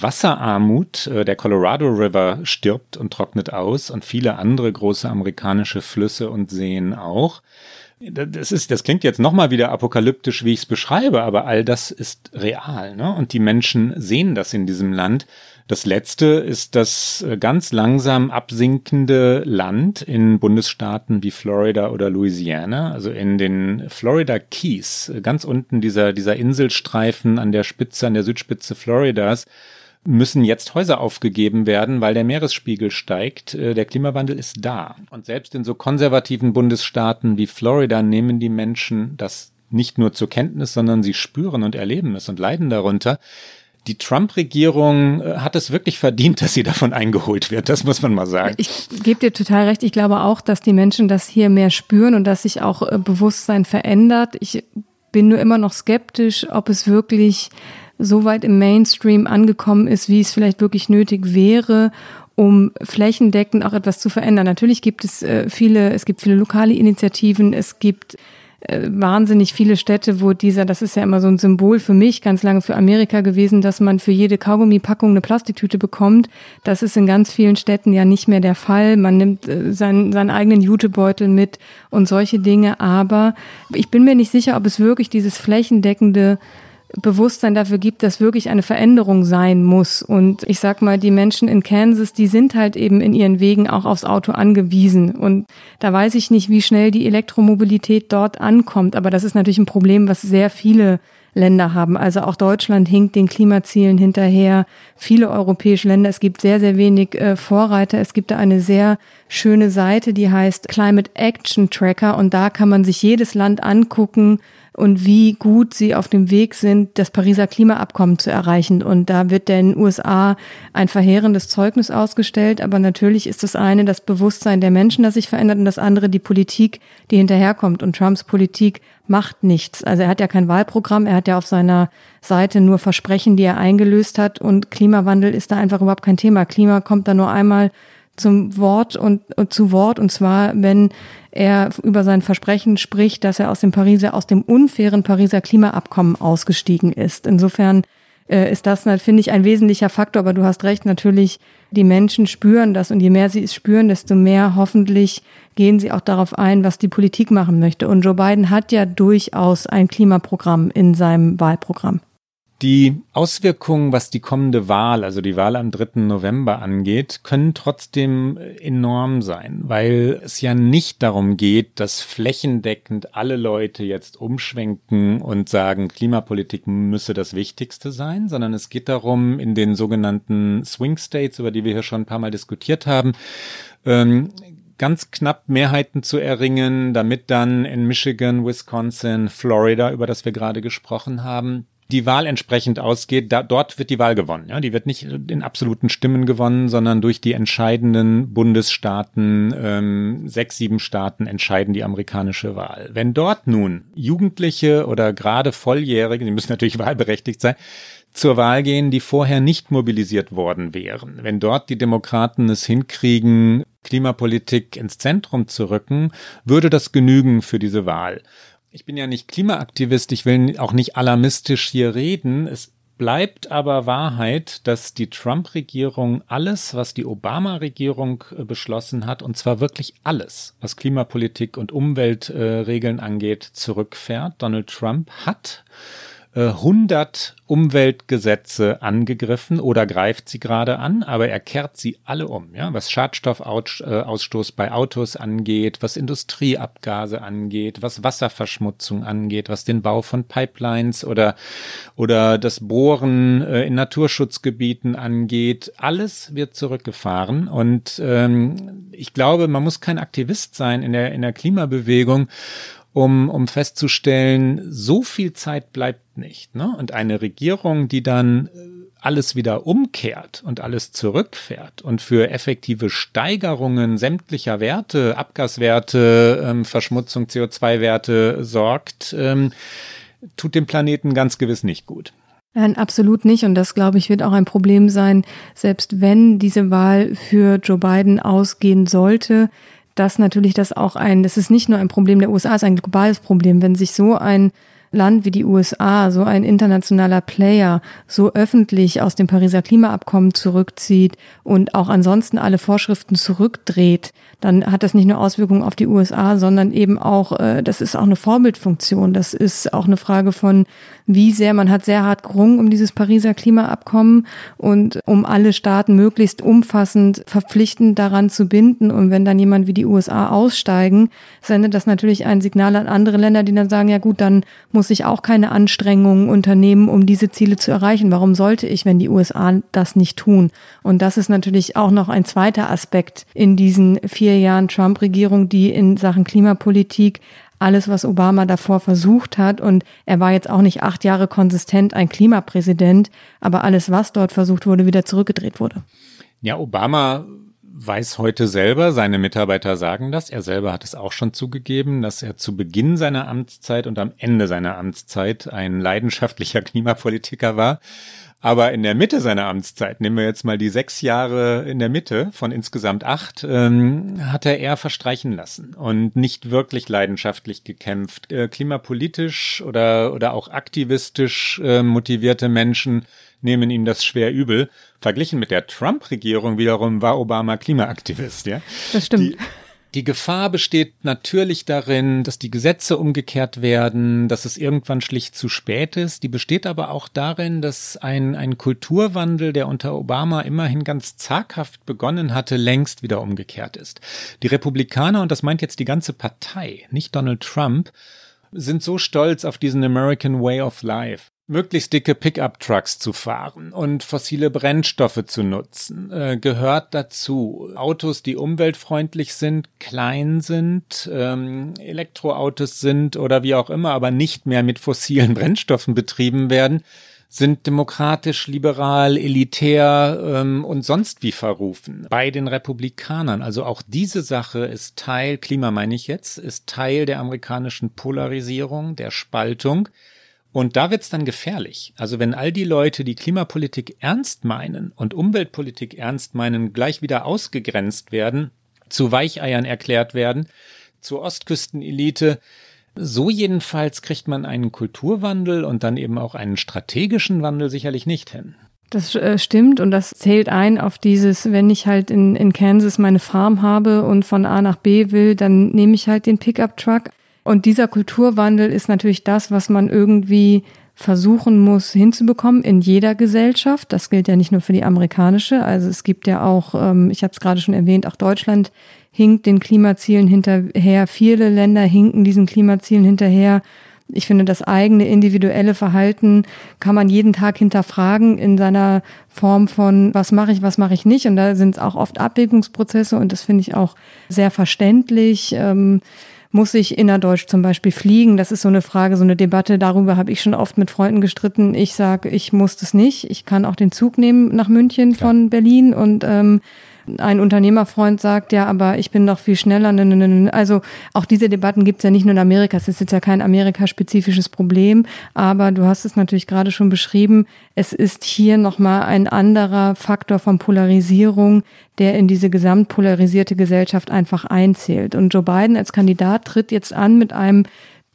Wasserarmut, äh, der Colorado River stirbt und trocknet aus und viele andere große amerikanische Flüsse und Seen auch. Das ist, das klingt jetzt nochmal wieder apokalyptisch, wie ich es beschreibe, aber all das ist real, ne? Und die Menschen sehen das in diesem Land. Das letzte ist das äh, ganz langsam absinkende Land in Bundesstaaten wie Florida oder Louisiana, also in den Florida Keys, äh, ganz unten dieser, dieser Inselstreifen an der Spitze, an der Südspitze Floridas, müssen jetzt Häuser aufgegeben werden, weil der Meeresspiegel steigt. Äh, der Klimawandel ist da. Und selbst in so konservativen Bundesstaaten wie Florida nehmen die Menschen das nicht nur zur Kenntnis, sondern sie spüren und erleben es und leiden darunter die Trump-Regierung äh, hat es wirklich verdient, dass sie davon eingeholt wird. Das muss man mal sagen. Ich gebe dir total recht. Ich glaube auch, dass die Menschen das hier mehr spüren und dass sich auch äh, Bewusstsein verändert. Ich bin nur immer noch skeptisch, ob es wirklich so weit im Mainstream angekommen ist, wie es vielleicht wirklich nötig wäre um flächendeckend auch etwas zu verändern. Natürlich gibt es äh, viele, es gibt viele lokale Initiativen, es gibt wahnsinnig viele Städte, wo dieser, das ist ja immer so ein Symbol für mich, ganz lange für Amerika gewesen, dass man für jede Kaugummipackung eine Plastiktüte bekommt. Das ist in ganz vielen Städten ja nicht mehr der Fall. Man nimmt äh, seinen, seinen eigenen Jutebeutel mit und solche Dinge. Aber ich bin mir nicht sicher, ob es wirklich dieses flächendeckende Bewusstsein dafür gibt, dass wirklich eine Veränderung sein muss. Und ich sag mal, die Menschen in Kansas, die sind halt eben in ihren Wegen auch aufs Auto angewiesen. Und da weiß ich nicht, wie schnell die Elektromobilität dort ankommt. Aber das ist natürlich ein Problem, was sehr viele Länder haben. Also auch Deutschland hinkt den Klimazielen hinterher. Viele europäische Länder. Es gibt sehr, sehr wenig äh, Vorreiter. Es gibt da eine sehr schöne Seite, die heißt Climate Action Tracker. Und da kann man sich jedes Land angucken, und wie gut sie auf dem Weg sind, das Pariser Klimaabkommen zu erreichen. Und da wird den USA ein verheerendes Zeugnis ausgestellt. Aber natürlich ist das eine das Bewusstsein der Menschen, das sich verändert, und das andere die Politik, die hinterherkommt. Und Trumps Politik macht nichts. Also er hat ja kein Wahlprogramm, er hat ja auf seiner Seite nur Versprechen, die er eingelöst hat. Und Klimawandel ist da einfach überhaupt kein Thema. Klima kommt da nur einmal zum Wort und, und zu Wort und zwar, wenn er über sein Versprechen spricht, dass er aus dem Pariser, aus dem unfairen Pariser Klimaabkommen ausgestiegen ist. Insofern äh, ist das, finde ich, ein wesentlicher Faktor. Aber du hast recht, natürlich, die Menschen spüren das und je mehr sie es spüren, desto mehr hoffentlich gehen sie auch darauf ein, was die Politik machen möchte. Und Joe Biden hat ja durchaus ein Klimaprogramm in seinem Wahlprogramm. Die Auswirkungen, was die kommende Wahl, also die Wahl am 3. November angeht, können trotzdem enorm sein, weil es ja nicht darum geht, dass flächendeckend alle Leute jetzt umschwenken und sagen, Klimapolitik müsse das Wichtigste sein, sondern es geht darum, in den sogenannten Swing States, über die wir hier schon ein paar Mal diskutiert haben, ähm, ganz knapp Mehrheiten zu erringen, damit dann in Michigan, Wisconsin, Florida, über das wir gerade gesprochen haben, die Wahl entsprechend ausgeht, da, dort wird die Wahl gewonnen. Ja, die wird nicht in absoluten Stimmen gewonnen, sondern durch die entscheidenden Bundesstaaten, ähm, sechs, sieben Staaten entscheiden die amerikanische Wahl. Wenn dort nun Jugendliche oder gerade Volljährige, die müssen natürlich wahlberechtigt sein, zur Wahl gehen, die vorher nicht mobilisiert worden wären. Wenn dort die Demokraten es hinkriegen, Klimapolitik ins Zentrum zu rücken, würde das genügen für diese Wahl. Ich bin ja nicht Klimaaktivist, ich will auch nicht alarmistisch hier reden. Es bleibt aber Wahrheit, dass die Trump-Regierung alles, was die Obama-Regierung äh, beschlossen hat, und zwar wirklich alles, was Klimapolitik und Umweltregeln angeht, zurückfährt. Donald Trump hat 100 äh, Umweltgesetze angegriffen oder greift sie gerade an, aber er kehrt sie alle um, ja, was Schadstoffausstoß bei Autos angeht, was Industrieabgase angeht, was Wasserverschmutzung angeht, was den Bau von Pipelines oder oder das Bohren äh, in Naturschutzgebieten angeht, alles wird zurückgefahren und ähm, ich glaube, man muss kein Aktivist sein in der in der Klimabewegung um, um festzustellen, so viel Zeit bleibt nicht. Ne? Und eine Regierung, die dann äh, alles wieder umkehrt und alles zurückfährt und für effektive Steigerungen sämtlicher Werte, Abgaswerte, ähm, Verschmutzung, CO2-Werte sorgt, ähm, tut dem Planeten ganz gewiss nicht gut. Nein, absolut nicht. Und das, glaube ich, wird auch ein Problem sein, selbst wenn diese Wahl für Joe Biden ausgehen sollte dass natürlich das auch ein, das ist nicht nur ein Problem der USA, es ist ein globales Problem, wenn sich so ein Land wie die USA, so ein internationaler Player, so öffentlich aus dem Pariser Klimaabkommen zurückzieht und auch ansonsten alle Vorschriften zurückdreht, dann hat das nicht nur Auswirkungen auf die USA, sondern eben auch, äh, das ist auch eine Vorbildfunktion. Das ist auch eine Frage von, wie sehr man hat sehr hart gerungen um dieses Pariser Klimaabkommen und um alle Staaten möglichst umfassend verpflichtend daran zu binden. Und wenn dann jemand wie die USA aussteigen, sendet das natürlich ein Signal an andere Länder, die dann sagen, ja gut, dann muss ich auch keine Anstrengungen unternehmen, um diese Ziele zu erreichen. Warum sollte ich, wenn die USA das nicht tun? Und das ist natürlich auch noch ein zweiter Aspekt in diesen vier Jahren Trump-Regierung, die in Sachen Klimapolitik alles, was Obama davor versucht hat. Und er war jetzt auch nicht acht Jahre konsistent ein Klimapräsident, aber alles, was dort versucht wurde, wieder zurückgedreht wurde. Ja, Obama weiß heute selber, seine Mitarbeiter sagen das, er selber hat es auch schon zugegeben, dass er zu Beginn seiner Amtszeit und am Ende seiner Amtszeit ein leidenschaftlicher Klimapolitiker war. Aber in der Mitte seiner Amtszeit, nehmen wir jetzt mal die sechs Jahre in der Mitte von insgesamt acht, ähm, hat er eher verstreichen lassen und nicht wirklich leidenschaftlich gekämpft. Äh, klimapolitisch oder, oder auch aktivistisch äh, motivierte Menschen nehmen ihm das schwer übel. Verglichen mit der Trump-Regierung wiederum war Obama Klimaaktivist, ja. Das stimmt. Die, die Gefahr besteht natürlich darin, dass die Gesetze umgekehrt werden, dass es irgendwann schlicht zu spät ist. Die besteht aber auch darin, dass ein, ein Kulturwandel, der unter Obama immerhin ganz zaghaft begonnen hatte, längst wieder umgekehrt ist. Die Republikaner, und das meint jetzt die ganze Partei, nicht Donald Trump, sind so stolz auf diesen American Way of Life möglichst dicke Pickup-Trucks zu fahren und fossile Brennstoffe zu nutzen, äh, gehört dazu. Autos, die umweltfreundlich sind, klein sind, ähm, Elektroautos sind oder wie auch immer, aber nicht mehr mit fossilen Brennstoffen betrieben werden, sind demokratisch, liberal, elitär ähm, und sonst wie verrufen. Bei den Republikanern, also auch diese Sache ist Teil, Klima meine ich jetzt, ist Teil der amerikanischen Polarisierung, der Spaltung. Und da wird's dann gefährlich. Also wenn all die Leute, die Klimapolitik ernst meinen und Umweltpolitik ernst meinen, gleich wieder ausgegrenzt werden, zu Weicheiern erklärt werden, zur Ostküstenelite, so jedenfalls kriegt man einen Kulturwandel und dann eben auch einen strategischen Wandel sicherlich nicht hin. Das äh, stimmt und das zählt ein auf dieses, wenn ich halt in, in Kansas meine Farm habe und von A nach B will, dann nehme ich halt den Pickup-Truck. Und dieser Kulturwandel ist natürlich das, was man irgendwie versuchen muss hinzubekommen in jeder Gesellschaft. Das gilt ja nicht nur für die amerikanische. Also es gibt ja auch, ähm, ich habe es gerade schon erwähnt, auch Deutschland hinkt den Klimazielen hinterher. Viele Länder hinken diesen Klimazielen hinterher. Ich finde, das eigene individuelle Verhalten kann man jeden Tag hinterfragen in seiner Form von, was mache ich, was mache ich nicht. Und da sind es auch oft Abwägungsprozesse und das finde ich auch sehr verständlich. Ähm, muss ich innerdeutsch zum Beispiel fliegen? Das ist so eine Frage, so eine Debatte. Darüber habe ich schon oft mit Freunden gestritten. Ich sage, ich muss das nicht. Ich kann auch den Zug nehmen nach München von ja. Berlin und ähm, ein Unternehmerfreund sagt, ja, aber ich bin doch viel schneller. Ne, ne, ne, also auch diese Debatten gibt es ja nicht nur in Amerika. Es ist jetzt ja kein amerikaspezifisches Problem, aber du hast es natürlich gerade schon beschrieben. Es ist hier nochmal ein anderer Faktor von Polarisierung, der in diese gesamtpolarisierte Gesellschaft einfach einzählt. Und Joe Biden als Kandidat tritt jetzt an mit einem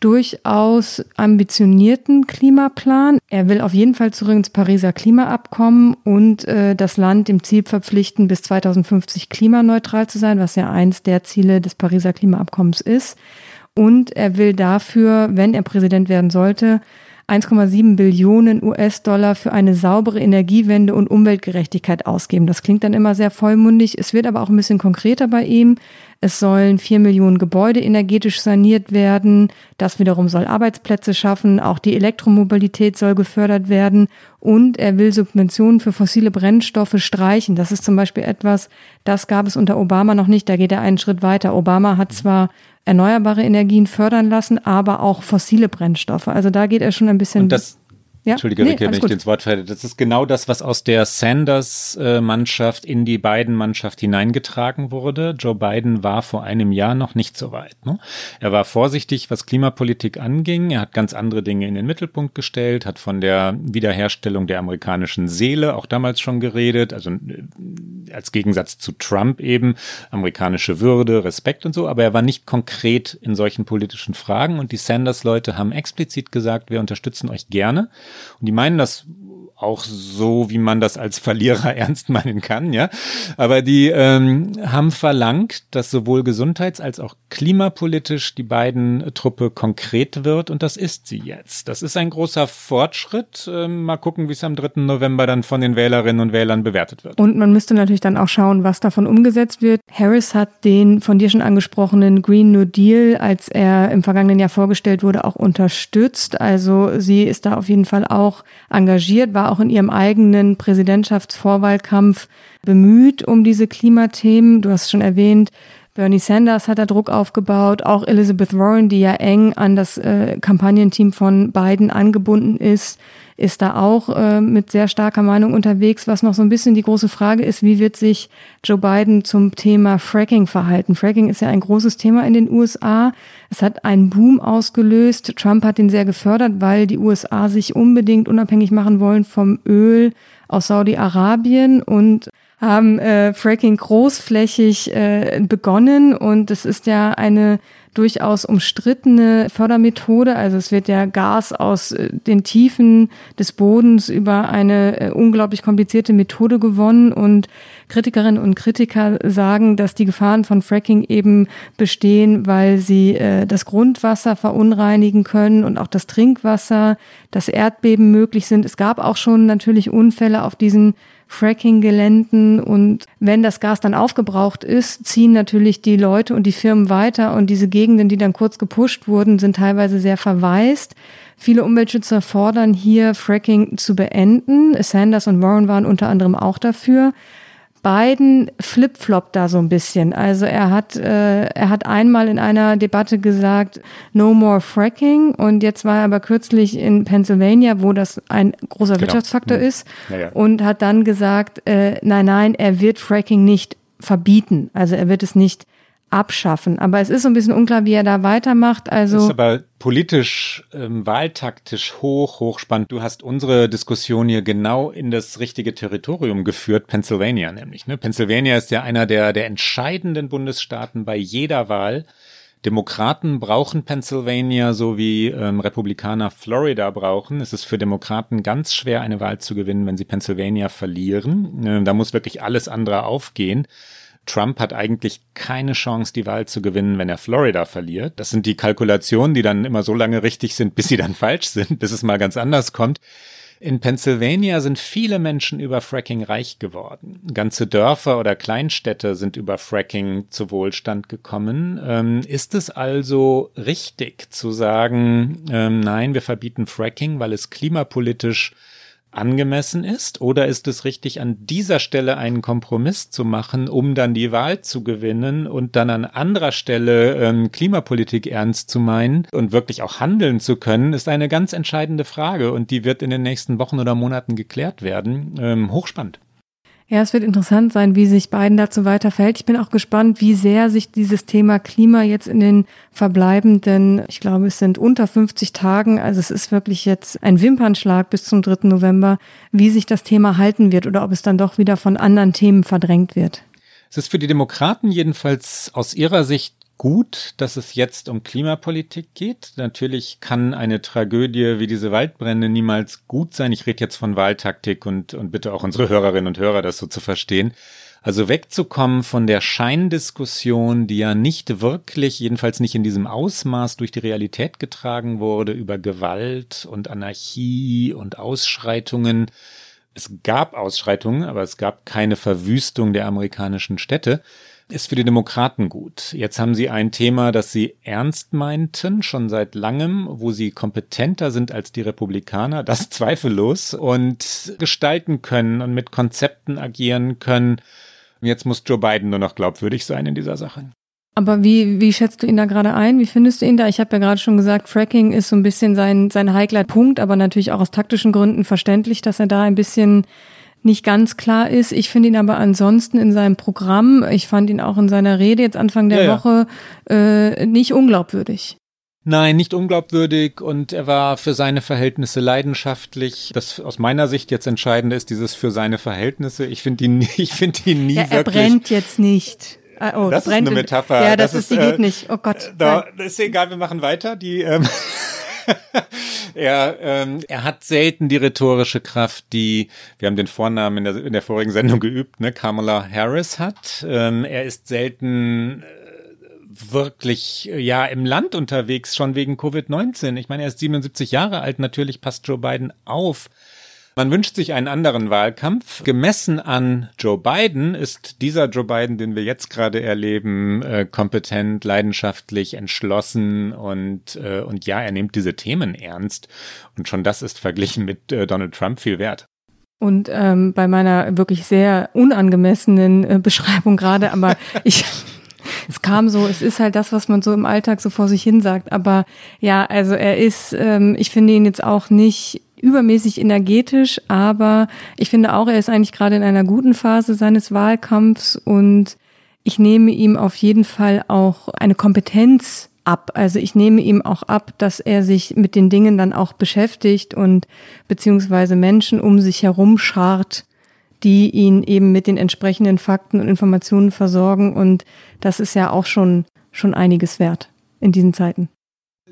durchaus ambitionierten Klimaplan. Er will auf jeden Fall zurück ins Pariser Klimaabkommen und äh, das Land dem Ziel verpflichten, bis 2050 klimaneutral zu sein, was ja eins der Ziele des Pariser Klimaabkommens ist. Und er will dafür, wenn er Präsident werden sollte, 1,7 Billionen US-Dollar für eine saubere Energiewende und Umweltgerechtigkeit ausgeben. Das klingt dann immer sehr vollmundig. Es wird aber auch ein bisschen konkreter bei ihm. Es sollen vier Millionen Gebäude energetisch saniert werden. Das wiederum soll Arbeitsplätze schaffen. Auch die Elektromobilität soll gefördert werden. Und er will Subventionen für fossile Brennstoffe streichen. Das ist zum Beispiel etwas, das gab es unter Obama noch nicht. Da geht er einen Schritt weiter. Obama hat zwar erneuerbare Energien fördern lassen, aber auch fossile Brennstoffe. Also da geht er schon ein bisschen. Und das ja? Entschuldige, nee, Ricke, wenn ich ins Wort falle. Das ist genau das, was aus der Sanders-Mannschaft in die Biden-Mannschaft hineingetragen wurde. Joe Biden war vor einem Jahr noch nicht so weit. Ne? Er war vorsichtig, was Klimapolitik anging. Er hat ganz andere Dinge in den Mittelpunkt gestellt, hat von der Wiederherstellung der amerikanischen Seele auch damals schon geredet. Also äh, als Gegensatz zu Trump eben amerikanische Würde, Respekt und so. Aber er war nicht konkret in solchen politischen Fragen. Und die Sanders-Leute haben explizit gesagt, wir unterstützen euch gerne. Und die meinen das auch so, wie man das als Verlierer ernst meinen kann, ja. Aber die ähm, haben verlangt, dass sowohl gesundheits- als auch klimapolitisch die beiden Truppe konkret wird und das ist sie jetzt. Das ist ein großer Fortschritt. Ähm, mal gucken, wie es am 3. November dann von den Wählerinnen und Wählern bewertet wird. Und man müsste natürlich dann auch schauen, was davon umgesetzt wird. Harris hat den von dir schon angesprochenen Green New Deal, als er im vergangenen Jahr vorgestellt wurde, auch unterstützt. Also sie ist da auf jeden Fall auch engagiert, war auch in ihrem eigenen Präsidentschaftsvorwahlkampf bemüht um diese Klimathemen. Du hast schon erwähnt, Bernie Sanders hat da Druck aufgebaut, auch Elizabeth Warren, die ja eng an das äh, Kampagnenteam von Biden angebunden ist, ist da auch äh, mit sehr starker Meinung unterwegs. Was noch so ein bisschen die große Frage ist, wie wird sich Joe Biden zum Thema Fracking verhalten? Fracking ist ja ein großes Thema in den USA. Es hat einen Boom ausgelöst. Trump hat den sehr gefördert, weil die USA sich unbedingt unabhängig machen wollen vom Öl aus Saudi-Arabien und haben äh, Fracking großflächig äh, begonnen und es ist ja eine durchaus umstrittene Fördermethode. Also es wird ja Gas aus äh, den Tiefen des Bodens über eine äh, unglaublich komplizierte Methode gewonnen und Kritikerinnen und Kritiker sagen, dass die Gefahren von Fracking eben bestehen, weil sie äh, das Grundwasser verunreinigen können und auch das Trinkwasser, dass Erdbeben möglich sind. Es gab auch schon natürlich Unfälle auf diesen Fracking-Geländen und wenn das Gas dann aufgebraucht ist, ziehen natürlich die Leute und die Firmen weiter und diese Gegenden, die dann kurz gepusht wurden, sind teilweise sehr verwaist. Viele Umweltschützer fordern hier Fracking zu beenden. Sanders und Warren waren unter anderem auch dafür. Biden flip-floppt da so ein bisschen. Also er hat, äh, er hat einmal in einer Debatte gesagt, no more fracking. Und jetzt war er aber kürzlich in Pennsylvania, wo das ein großer genau. Wirtschaftsfaktor mhm. ist. Ja, Und hat dann gesagt, äh, nein, nein, er wird Fracking nicht verbieten. Also er wird es nicht abschaffen. Aber es ist so ein bisschen unklar, wie er da weitermacht. Also das ist aber politisch, ähm, wahltaktisch hoch, hochspannend. Du hast unsere Diskussion hier genau in das richtige Territorium geführt, Pennsylvania nämlich. Ne? Pennsylvania ist ja einer der, der entscheidenden Bundesstaaten bei jeder Wahl. Demokraten brauchen Pennsylvania, so wie ähm, Republikaner Florida brauchen. Es ist für Demokraten ganz schwer, eine Wahl zu gewinnen, wenn sie Pennsylvania verlieren. Ähm, da muss wirklich alles andere aufgehen. Trump hat eigentlich keine Chance, die Wahl zu gewinnen, wenn er Florida verliert. Das sind die Kalkulationen, die dann immer so lange richtig sind, bis sie dann falsch sind, bis es mal ganz anders kommt. In Pennsylvania sind viele Menschen über Fracking reich geworden. Ganze Dörfer oder Kleinstädte sind über Fracking zu Wohlstand gekommen. Ähm, ist es also richtig zu sagen, ähm, nein, wir verbieten Fracking, weil es klimapolitisch angemessen ist? Oder ist es richtig, an dieser Stelle einen Kompromiss zu machen, um dann die Wahl zu gewinnen und dann an anderer Stelle ähm, Klimapolitik ernst zu meinen und wirklich auch handeln zu können, ist eine ganz entscheidende Frage und die wird in den nächsten Wochen oder Monaten geklärt werden. Ähm, hochspannend. Ja, es wird interessant sein, wie sich Biden dazu weiter verhält. Ich bin auch gespannt, wie sehr sich dieses Thema Klima jetzt in den verbleibenden, ich glaube, es sind unter 50 Tagen, also es ist wirklich jetzt ein Wimpernschlag bis zum 3. November, wie sich das Thema halten wird oder ob es dann doch wieder von anderen Themen verdrängt wird. Es ist für die Demokraten jedenfalls aus ihrer Sicht gut, dass es jetzt um Klimapolitik geht. Natürlich kann eine Tragödie wie diese Waldbrände niemals gut sein. Ich rede jetzt von Wahltaktik und, und bitte auch unsere Hörerinnen und Hörer das so zu verstehen. Also wegzukommen von der Scheindiskussion, die ja nicht wirklich, jedenfalls nicht in diesem Ausmaß durch die Realität getragen wurde, über Gewalt und Anarchie und Ausschreitungen. Es gab Ausschreitungen, aber es gab keine Verwüstung der amerikanischen Städte ist für die Demokraten gut. Jetzt haben sie ein Thema, das sie ernst meinten, schon seit langem, wo sie kompetenter sind als die Republikaner, das zweifellos, und gestalten können und mit Konzepten agieren können. Jetzt muss Joe Biden nur noch glaubwürdig sein in dieser Sache. Aber wie, wie schätzt du ihn da gerade ein? Wie findest du ihn da? Ich habe ja gerade schon gesagt, Fracking ist so ein bisschen sein, sein heikler Punkt, aber natürlich auch aus taktischen Gründen verständlich, dass er da ein bisschen nicht ganz klar ist. Ich finde ihn aber ansonsten in seinem Programm, ich fand ihn auch in seiner Rede jetzt Anfang der ja, Woche äh, nicht unglaubwürdig. Nein, nicht unglaubwürdig und er war für seine Verhältnisse leidenschaftlich. Das aus meiner Sicht jetzt entscheidende ist dieses für seine Verhältnisse. Ich finde ihn, ich finde ihn nie ja, er wirklich. Er brennt jetzt nicht. Ah, oh, das ist eine Metapher. Ja, das, das ist, die geht äh, nicht. Oh Gott. Da, ist egal, wir machen weiter. Die ähm, er, ähm, er hat selten die rhetorische Kraft, die, wir haben den Vornamen in der, in der vorigen Sendung geübt, ne, Kamala Harris hat. Ähm, er ist selten äh, wirklich ja im Land unterwegs, schon wegen Covid-19. Ich meine, er ist 77 Jahre alt, natürlich passt Joe Biden auf. Man wünscht sich einen anderen Wahlkampf. Gemessen an Joe Biden ist dieser Joe Biden, den wir jetzt gerade erleben, äh, kompetent, leidenschaftlich, entschlossen und, äh, und ja, er nimmt diese Themen ernst. Und schon das ist verglichen mit äh, Donald Trump viel wert. Und ähm, bei meiner wirklich sehr unangemessenen äh, Beschreibung gerade, aber ich es kam so, es ist halt das, was man so im Alltag so vor sich hin sagt. Aber ja, also er ist, ähm, ich finde ihn jetzt auch nicht übermäßig energetisch, aber ich finde auch, er ist eigentlich gerade in einer guten Phase seines Wahlkampfs und ich nehme ihm auf jeden Fall auch eine Kompetenz ab. Also ich nehme ihm auch ab, dass er sich mit den Dingen dann auch beschäftigt und beziehungsweise Menschen um sich herum schart, die ihn eben mit den entsprechenden Fakten und Informationen versorgen. Und das ist ja auch schon, schon einiges wert in diesen Zeiten.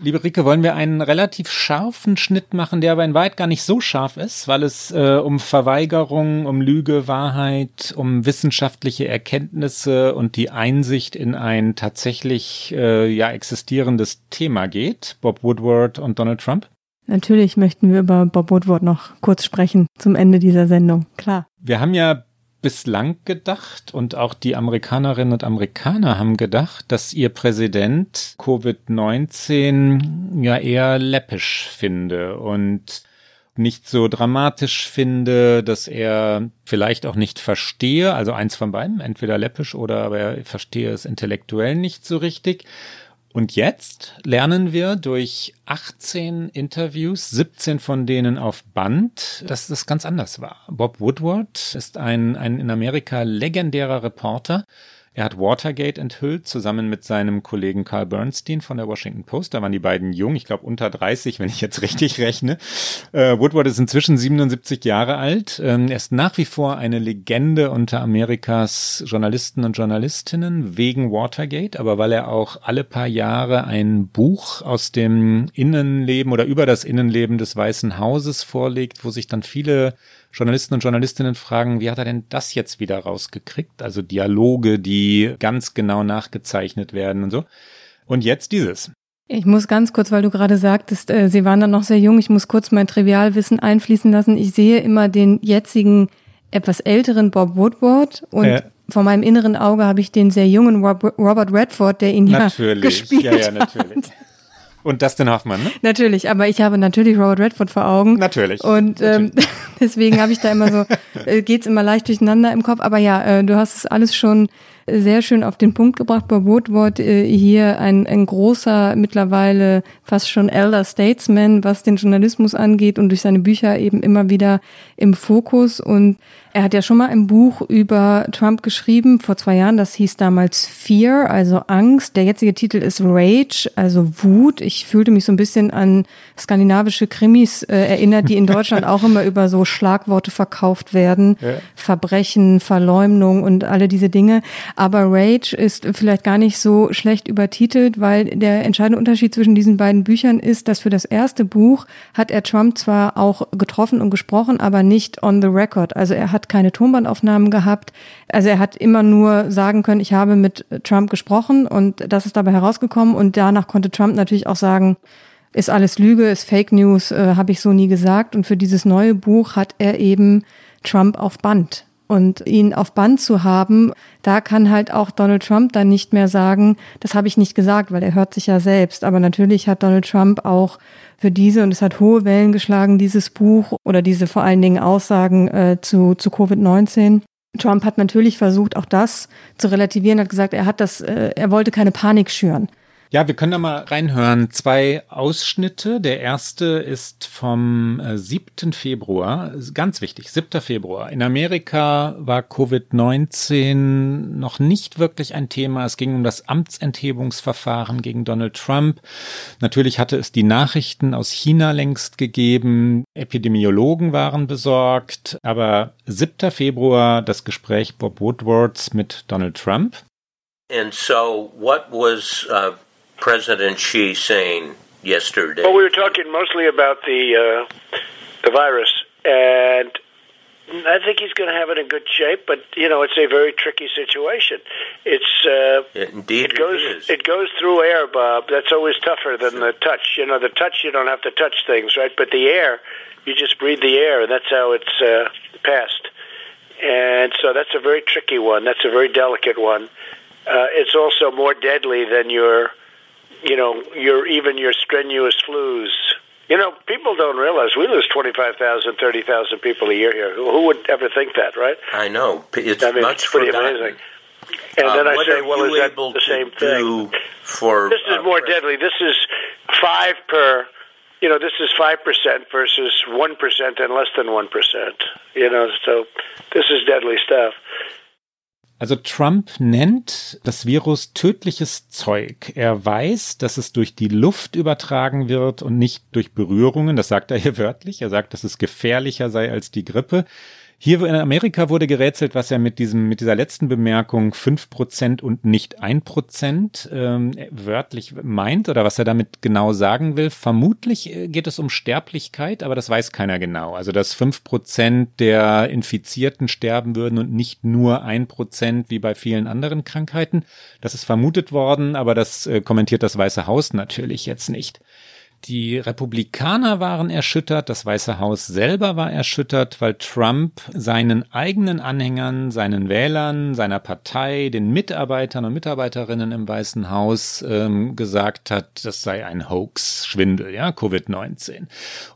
Liebe Rike, wollen wir einen relativ scharfen Schnitt machen, der aber in Wahrheit gar nicht so scharf ist, weil es äh, um Verweigerung, um Lüge, Wahrheit, um wissenschaftliche Erkenntnisse und die Einsicht in ein tatsächlich äh, ja existierendes Thema geht. Bob Woodward und Donald Trump? Natürlich möchten wir über Bob Woodward noch kurz sprechen zum Ende dieser Sendung, klar. Wir haben ja bislang gedacht und auch die Amerikanerinnen und Amerikaner haben gedacht, dass ihr Präsident Covid-19 ja eher läppisch finde und nicht so dramatisch finde, dass er vielleicht auch nicht verstehe, also eins von beiden, entweder läppisch oder aber er verstehe es intellektuell nicht so richtig. Und jetzt lernen wir durch 18 Interviews, 17 von denen auf Band, dass das ganz anders war. Bob Woodward ist ein, ein in Amerika legendärer Reporter, er hat Watergate enthüllt, zusammen mit seinem Kollegen Carl Bernstein von der Washington Post. Da waren die beiden jung, ich glaube unter 30, wenn ich jetzt richtig rechne. Äh, Woodward ist inzwischen 77 Jahre alt. Ähm, er ist nach wie vor eine Legende unter Amerikas Journalisten und Journalistinnen wegen Watergate, aber weil er auch alle paar Jahre ein Buch aus dem Innenleben oder über das Innenleben des Weißen Hauses vorlegt, wo sich dann viele Journalisten und Journalistinnen fragen, wie hat er denn das jetzt wieder rausgekriegt? Also Dialoge, die ganz genau nachgezeichnet werden und so. Und jetzt dieses. Ich muss ganz kurz, weil du gerade sagtest, äh, Sie waren dann noch sehr jung, ich muss kurz mein Trivialwissen einfließen lassen. Ich sehe immer den jetzigen, etwas älteren Bob Woodward und äh. vor meinem inneren Auge habe ich den sehr jungen Robert Redford, der ihn natürlich. ja gespielt ja, ja, natürlich. hat. Und Dustin Hoffmann, ne? Natürlich, aber ich habe natürlich Robert Redford vor Augen. Natürlich. Und ähm, deswegen habe ich da immer so, äh, geht's immer leicht durcheinander im Kopf. Aber ja, äh, du hast es alles schon sehr schön auf den Punkt gebracht. Bob Woodward äh, hier ein, ein großer, mittlerweile fast schon Elder Statesman, was den Journalismus angeht und durch seine Bücher eben immer wieder im Fokus. Und er hat ja schon mal ein Buch über Trump geschrieben, vor zwei Jahren, das hieß damals Fear, also Angst. Der jetzige Titel ist Rage, also Wut. Ich fühlte mich so ein bisschen an skandinavische Krimis äh, erinnert, die in Deutschland auch immer über so Schlagworte verkauft werden. Ja. Verbrechen, Verleumdung und alle diese Dinge. Aber Rage ist vielleicht gar nicht so schlecht übertitelt, weil der entscheidende Unterschied zwischen diesen beiden Büchern ist, dass für das erste Buch hat er Trump zwar auch getroffen und gesprochen, aber nicht on the record. Also er hat hat keine Tonbandaufnahmen gehabt. Also er hat immer nur sagen können, ich habe mit Trump gesprochen und das ist dabei herausgekommen. Und danach konnte Trump natürlich auch sagen, ist alles Lüge, ist Fake News, äh, habe ich so nie gesagt. Und für dieses neue Buch hat er eben Trump auf Band. Und ihn auf Band zu haben, da kann halt auch Donald Trump dann nicht mehr sagen, das habe ich nicht gesagt, weil er hört sich ja selbst. Aber natürlich hat Donald Trump auch für diese und es hat hohe Wellen geschlagen, dieses Buch oder diese vor allen Dingen Aussagen äh, zu, zu Covid-19. Trump hat natürlich versucht, auch das zu relativieren, hat gesagt, er hat das, äh, er wollte keine Panik schüren. Ja, wir können da mal reinhören. Zwei Ausschnitte. Der erste ist vom 7. Äh, Februar. Ganz wichtig, 7. Februar. In Amerika war Covid-19 noch nicht wirklich ein Thema. Es ging um das Amtsenthebungsverfahren gegen Donald Trump. Natürlich hatte es die Nachrichten aus China längst gegeben. Epidemiologen waren besorgt. Aber 7. Februar das Gespräch Bob Woodwards mit Donald Trump. And so what was uh President Xi saying yesterday? Well, we were talking mostly about the uh, the virus, and I think he's going to have it in good shape. But you know, it's a very tricky situation. It's uh, indeed it goes it, it, goes through air, Bob. That's always tougher than the touch. You know, the touch you don't have to touch things, right? But the air, you just breathe the air, and that's how it's uh, passed. And so that's a very tricky one. That's a very delicate one. Uh, it's also more deadly than your you know, your even your strenuous flus. You know, people don't realize we lose 25,000, 30,000 people a year here. Who would ever think that, right? I know. It's I mean, much it's pretty forgotten. amazing. And uh, then I say, well, is that the same thing? For, this is uh, more deadly. This is five per. You know, this is five percent versus one percent and less than one percent. You know, so this is deadly stuff. Also Trump nennt das Virus tödliches Zeug. Er weiß, dass es durch die Luft übertragen wird und nicht durch Berührungen. Das sagt er hier wörtlich. Er sagt, dass es gefährlicher sei als die Grippe. Hier in Amerika wurde gerätselt, was er mit diesem, mit dieser letzten Bemerkung fünf Prozent und nicht ein Prozent ähm, wörtlich meint oder was er damit genau sagen will. Vermutlich äh, geht es um Sterblichkeit, aber das weiß keiner genau. Also dass fünf Prozent der Infizierten sterben würden und nicht nur ein Prozent wie bei vielen anderen Krankheiten. Das ist vermutet worden, aber das äh, kommentiert das Weiße Haus natürlich jetzt nicht. Die Republikaner waren erschüttert, das Weiße Haus selber war erschüttert, weil Trump seinen eigenen Anhängern, seinen Wählern, seiner Partei, den Mitarbeitern und Mitarbeiterinnen im Weißen Haus ähm, gesagt hat, das sei ein Hoax, Schwindel, ja, Covid-19.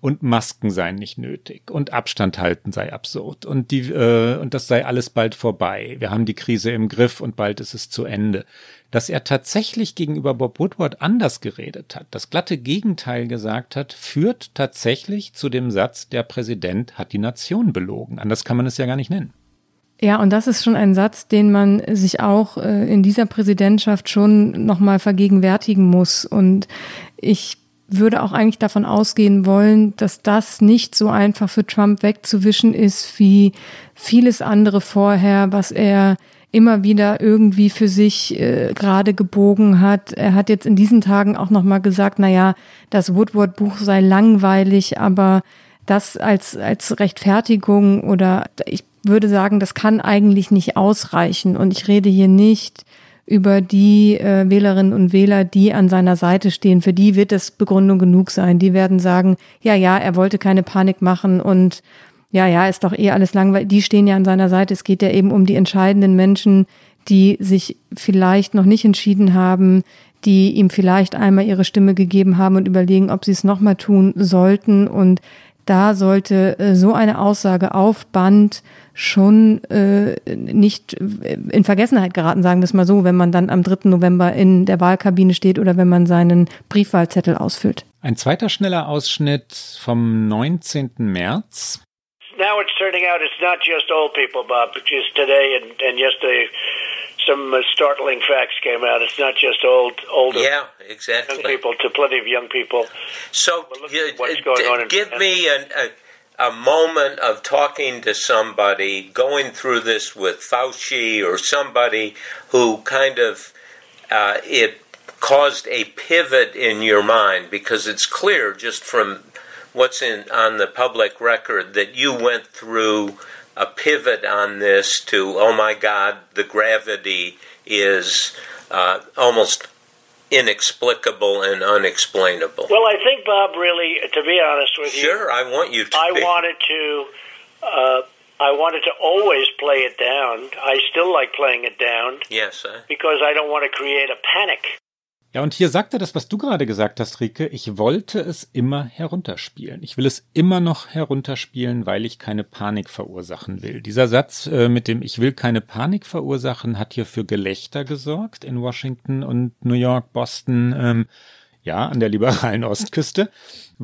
Und Masken seien nicht nötig und Abstand halten sei absurd und die äh, und das sei alles bald vorbei. Wir haben die Krise im Griff und bald ist es zu Ende dass er tatsächlich gegenüber Bob Woodward anders geredet hat, das glatte Gegenteil gesagt hat, führt tatsächlich zu dem Satz, der Präsident hat die Nation belogen. Anders kann man es ja gar nicht nennen. Ja, und das ist schon ein Satz, den man sich auch äh, in dieser Präsidentschaft schon nochmal vergegenwärtigen muss. Und ich würde auch eigentlich davon ausgehen wollen, dass das nicht so einfach für Trump wegzuwischen ist wie vieles andere vorher, was er immer wieder irgendwie für sich äh, gerade gebogen hat. Er hat jetzt in diesen Tagen auch noch mal gesagt, na ja, das Woodward Buch sei langweilig, aber das als als Rechtfertigung oder ich würde sagen, das kann eigentlich nicht ausreichen und ich rede hier nicht über die äh, Wählerinnen und Wähler, die an seiner Seite stehen. Für die wird es Begründung genug sein. Die werden sagen, ja, ja, er wollte keine Panik machen und ja, ja, ist doch eh alles langweilig. Die stehen ja an seiner Seite. Es geht ja eben um die entscheidenden Menschen, die sich vielleicht noch nicht entschieden haben, die ihm vielleicht einmal ihre Stimme gegeben haben und überlegen, ob sie es nochmal tun sollten. Und da sollte äh, so eine Aussage auf Band schon äh, nicht in Vergessenheit geraten, sagen wir es mal so, wenn man dann am 3. November in der Wahlkabine steht oder wenn man seinen Briefwahlzettel ausfüllt. Ein zweiter schneller Ausschnitt vom 19. März. Now it's turning out it's not just old people, Bob, because today and, and yesterday some uh, startling facts came out. It's not just old, older yeah, exactly. young people to plenty of young people. So, you, uh, give in, me an, a, a moment of talking to somebody, going through this with Fauci or somebody who kind of uh, it caused a pivot in your mind because it's clear just from what's in on the public record that you went through a pivot on this to, oh my God, the gravity is uh, almost inexplicable and unexplainable. Well, I think, Bob, really, to be honest with you, sure, I want you to. I be. wanted to. Uh, I wanted to always play it down. I still like playing it down. Yes, because I don't want to create a panic. Ja, und hier sagt er das, was du gerade gesagt hast, Rike. Ich wollte es immer herunterspielen. Ich will es immer noch herunterspielen, weil ich keine Panik verursachen will. Dieser Satz äh, mit dem Ich will keine Panik verursachen hat hier für Gelächter gesorgt in Washington und New York, Boston, ähm, ja, an der liberalen Ostküste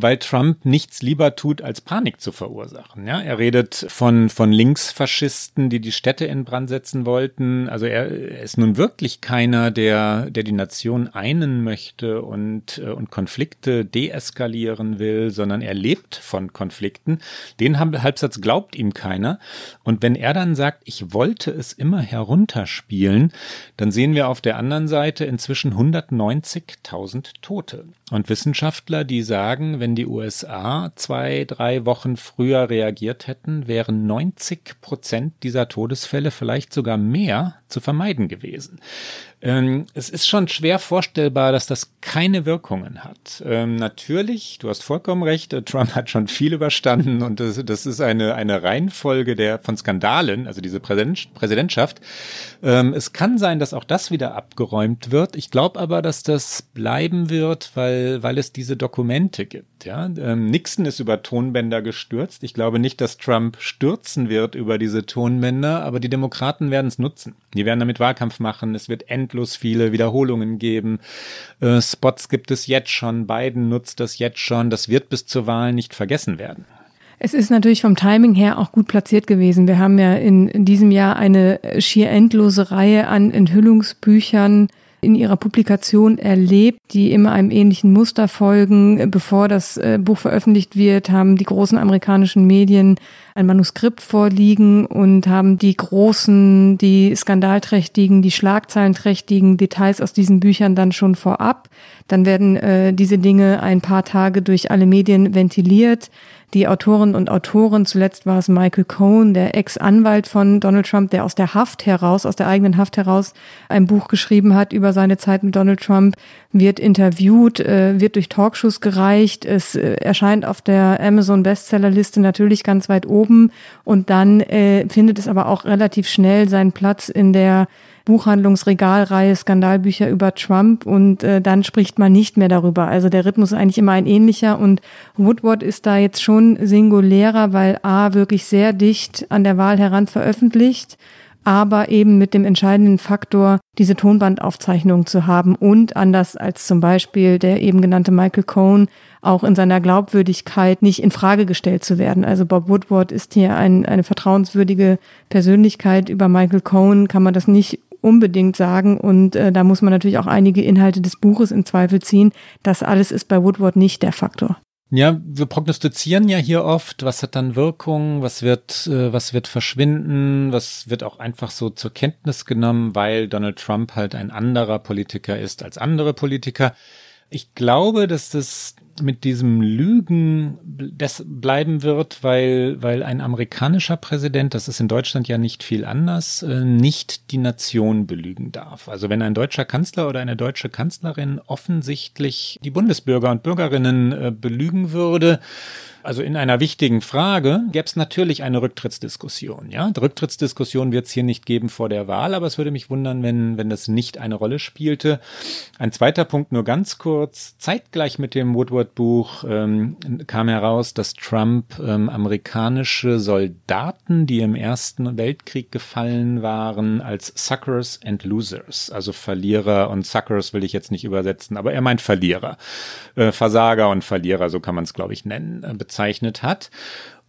weil Trump nichts lieber tut, als Panik zu verursachen. Ja, er redet von, von Linksfaschisten, die die Städte in Brand setzen wollten. Also er, ist nun wirklich keiner, der, der die Nation einen möchte und, äh, und Konflikte deeskalieren will, sondern er lebt von Konflikten. Den Halbsatz glaubt ihm keiner. Und wenn er dann sagt, ich wollte es immer herunterspielen, dann sehen wir auf der anderen Seite inzwischen 190.000 Tote. Und Wissenschaftler, die sagen, wenn die USA zwei, drei Wochen früher reagiert hätten, wären 90 Prozent dieser Todesfälle, vielleicht sogar mehr, zu vermeiden gewesen. Ähm, es ist schon schwer vorstellbar, dass das keine Wirkungen hat. Ähm, natürlich, du hast vollkommen recht, äh, Trump hat schon viel überstanden und das, das ist eine, eine Reihenfolge der, von Skandalen, also diese Präsident, Präsidentschaft. Ähm, es kann sein, dass auch das wieder abgeräumt wird. Ich glaube aber, dass das bleiben wird, weil, weil es diese Dokumente gibt. Ja? Ähm, Nixon ist über Tonbänder gestürzt. Ich glaube nicht, dass Trump stürzen wird über diese Tonbänder, aber die Demokraten werden es nutzen. Werden damit Wahlkampf machen. Es wird endlos viele Wiederholungen geben. Äh, Spots gibt es jetzt schon. Biden nutzt das jetzt schon. Das wird bis zur Wahl nicht vergessen werden. Es ist natürlich vom Timing her auch gut platziert gewesen. Wir haben ja in, in diesem Jahr eine schier endlose Reihe an Enthüllungsbüchern in ihrer Publikation erlebt, die immer einem ähnlichen Muster folgen. Bevor das äh, Buch veröffentlicht wird, haben die großen amerikanischen Medien ein Manuskript vorliegen und haben die großen, die skandalträchtigen, die schlagzeilenträchtigen Details aus diesen Büchern dann schon vorab. Dann werden äh, diese Dinge ein paar Tage durch alle Medien ventiliert die Autoren und Autoren, zuletzt war es Michael Cohen, der Ex-Anwalt von Donald Trump, der aus der Haft heraus, aus der eigenen Haft heraus ein Buch geschrieben hat über seine Zeit mit Donald Trump, wird interviewt, äh, wird durch Talkshows gereicht, es äh, erscheint auf der Amazon Bestsellerliste natürlich ganz weit oben. Und dann äh, findet es aber auch relativ schnell seinen Platz in der Buchhandlungsregalreihe Skandalbücher über Trump und äh, dann spricht man nicht mehr darüber. Also der Rhythmus ist eigentlich immer ein ähnlicher und Woodward ist da jetzt schon singulärer, weil A wirklich sehr dicht an der Wahl heran veröffentlicht, aber eben mit dem entscheidenden Faktor, diese Tonbandaufzeichnung zu haben und anders als zum Beispiel der eben genannte Michael Cohen auch in seiner Glaubwürdigkeit nicht in Frage gestellt zu werden. Also Bob Woodward ist hier ein, eine vertrauenswürdige Persönlichkeit. Über Michael Cohen kann man das nicht unbedingt sagen. Und äh, da muss man natürlich auch einige Inhalte des Buches in Zweifel ziehen. Das alles ist bei Woodward nicht der Faktor. Ja, wir prognostizieren ja hier oft, was hat dann Wirkung, was wird, äh, was wird verschwinden, was wird auch einfach so zur Kenntnis genommen, weil Donald Trump halt ein anderer Politiker ist als andere Politiker. Ich glaube, dass das mit diesem Lügen das bleiben wird, weil, weil ein amerikanischer Präsident, das ist in Deutschland ja nicht viel anders, äh, nicht die Nation belügen darf. Also wenn ein deutscher Kanzler oder eine deutsche Kanzlerin offensichtlich die Bundesbürger und Bürgerinnen äh, belügen würde, Also in einer wichtigen Frage gäbe es natürlich eine Rücktrittsdiskussion. Ja, die Rücktrittsdiskussion wird es hier nicht geben vor der Wahl, aber es würde mich wundern, wenn, wenn das nicht eine Rolle spielte. Ein zweiter Punkt nur ganz kurz. Zeitgleich mit dem Woodward-Buch ähm, kam heraus, dass Trump ähm, amerikanische Soldaten, die im Ersten Weltkrieg gefallen waren, als Suckers and Losers, also Verlierer und Suckers will ich jetzt nicht übersetzen, aber er meint Verlierer, äh, Versager und Verlierer, so kann man es glaube ich nennen, äh, bezeichnet hat.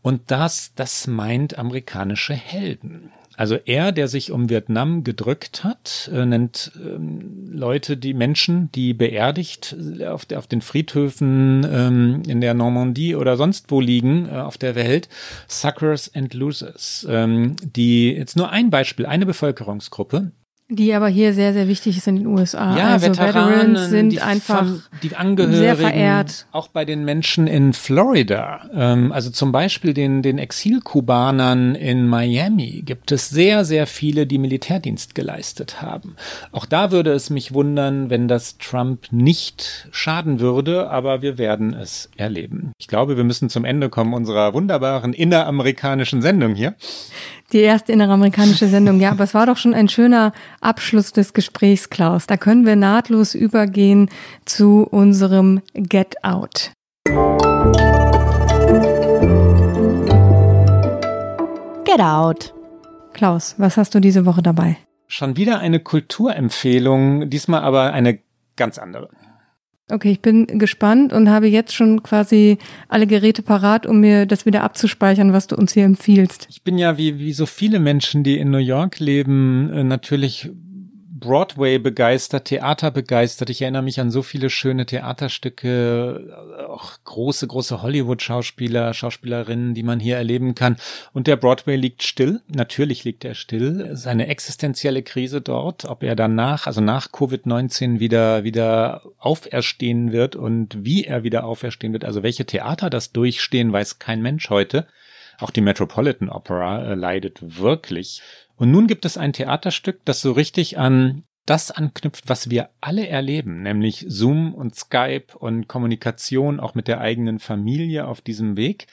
Und das, das meint amerikanische Helden. Also er, der sich um Vietnam gedrückt hat, äh, nennt ähm, Leute, die Menschen, die beerdigt äh, auf, der, auf den Friedhöfen ähm, in der Normandie oder sonst wo liegen äh, auf der Welt, Suckers and Losers. Ähm, die jetzt nur ein Beispiel, eine Bevölkerungsgruppe, die aber hier sehr, sehr wichtig ist in den USA. Ja, also Veteranen Veterans sind die einfach die Angehörigen, sehr verehrt. Auch bei den Menschen in Florida, ähm, also zum Beispiel den, den Exilkubanern in Miami, gibt es sehr, sehr viele, die Militärdienst geleistet haben. Auch da würde es mich wundern, wenn das Trump nicht schaden würde, aber wir werden es erleben. Ich glaube, wir müssen zum Ende kommen unserer wunderbaren inneramerikanischen Sendung hier. Die erste inneramerikanische Sendung, ja, aber es war doch schon ein schöner Abschluss des Gesprächs, Klaus. Da können wir nahtlos übergehen zu unserem Get Out. Get Out. Klaus, was hast du diese Woche dabei? Schon wieder eine Kulturempfehlung, diesmal aber eine ganz andere. Okay, ich bin gespannt und habe jetzt schon quasi alle Geräte parat, um mir das wieder abzuspeichern, was du uns hier empfiehlst. Ich bin ja wie, wie so viele Menschen, die in New York leben, äh, natürlich Broadway begeistert, Theater begeistert. Ich erinnere mich an so viele schöne Theaterstücke, auch große, große Hollywood-Schauspieler, Schauspielerinnen, die man hier erleben kann. Und der Broadway liegt still. Natürlich liegt er still. Es ist eine existenzielle Krise dort. Ob er danach, also nach Covid-19 wieder, wieder auferstehen wird und wie er wieder auferstehen wird, also welche Theater das durchstehen, weiß kein Mensch heute. Auch die Metropolitan Opera äh, leidet wirklich. Und nun gibt es ein Theaterstück, das so richtig an das anknüpft, was wir alle erleben, nämlich Zoom und Skype und Kommunikation auch mit der eigenen Familie auf diesem Weg.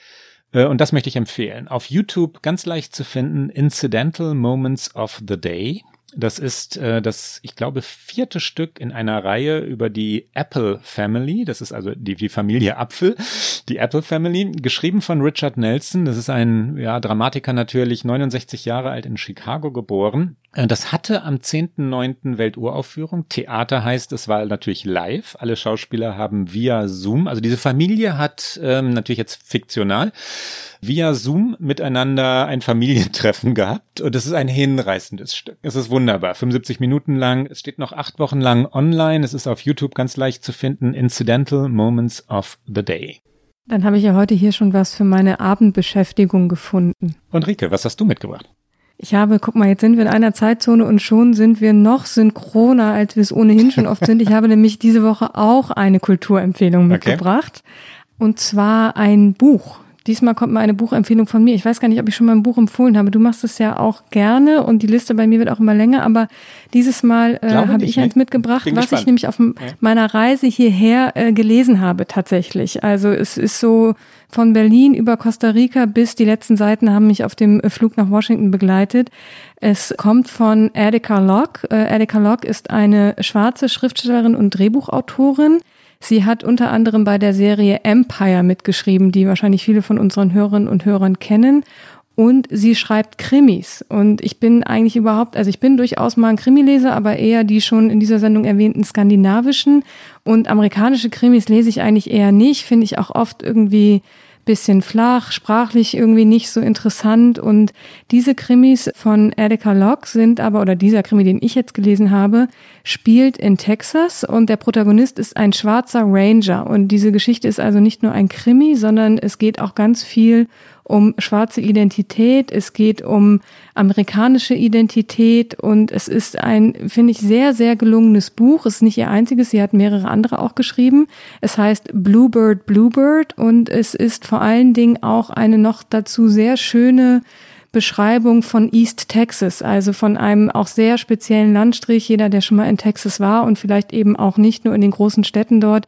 Äh, und das möchte ich empfehlen. Auf YouTube ganz leicht zu finden, Incidental Moments of the Day. Das ist äh, das, ich glaube, vierte Stück in einer Reihe über die Apple Family. Das ist also die, die Familie Apfel, die Apple Family, geschrieben von Richard Nelson. Das ist ein ja, Dramatiker natürlich, 69 Jahre alt in Chicago geboren. Äh, das hatte am 10.9. Welturaufführung. Theater heißt, es war natürlich live. Alle Schauspieler haben via Zoom, also diese Familie hat ähm, natürlich jetzt fiktional via Zoom miteinander ein Familientreffen gehabt. Und es ist ein hinreißendes Stück. Es ist wunderbar. 75 Minuten lang. Es steht noch acht Wochen lang online. Es ist auf YouTube ganz leicht zu finden. Incidental Moments of the Day. Dann habe ich ja heute hier schon was für meine Abendbeschäftigung gefunden. Und Rike, was hast du mitgebracht? Ich habe, guck mal, jetzt sind wir in einer Zeitzone und schon sind wir noch synchroner, als wir es ohnehin schon oft sind. Ich habe nämlich diese Woche auch eine Kulturempfehlung mitgebracht. Okay. Und zwar ein Buch. Diesmal kommt mal eine Buchempfehlung von mir. Ich weiß gar nicht, ob ich schon mal ein Buch empfohlen habe. Du machst es ja auch gerne und die Liste bei mir wird auch immer länger, aber dieses Mal äh, habe ich eins mitgebracht, was gespannt. ich nämlich auf meiner Reise hierher äh, gelesen habe tatsächlich. Also es ist so von Berlin über Costa Rica bis die letzten Seiten haben mich auf dem Flug nach Washington begleitet. Es kommt von Erika Locke. Äh, Erika Locke ist eine schwarze Schriftstellerin und Drehbuchautorin Sie hat unter anderem bei der Serie Empire mitgeschrieben, die wahrscheinlich viele von unseren Hörerinnen und Hörern kennen. Und sie schreibt Krimis. Und ich bin eigentlich überhaupt, also ich bin durchaus mal ein Krimileser, aber eher die schon in dieser Sendung erwähnten skandinavischen. Und amerikanische Krimis lese ich eigentlich eher nicht, finde ich auch oft irgendwie bisschen flach, sprachlich irgendwie nicht so interessant. Und diese Krimis von Erika Locke sind aber, oder dieser Krimi, den ich jetzt gelesen habe, spielt in Texas und der Protagonist ist ein schwarzer Ranger. Und diese Geschichte ist also nicht nur ein Krimi, sondern es geht auch ganz viel um schwarze Identität, es geht um amerikanische Identität und es ist ein, finde ich, sehr, sehr gelungenes Buch. Es ist nicht ihr einziges, sie hat mehrere andere auch geschrieben. Es heißt Bluebird, Bluebird und es ist vor allen Dingen auch eine noch dazu sehr schöne Beschreibung von East Texas, also von einem auch sehr speziellen Landstrich. Jeder, der schon mal in Texas war und vielleicht eben auch nicht nur in den großen Städten dort,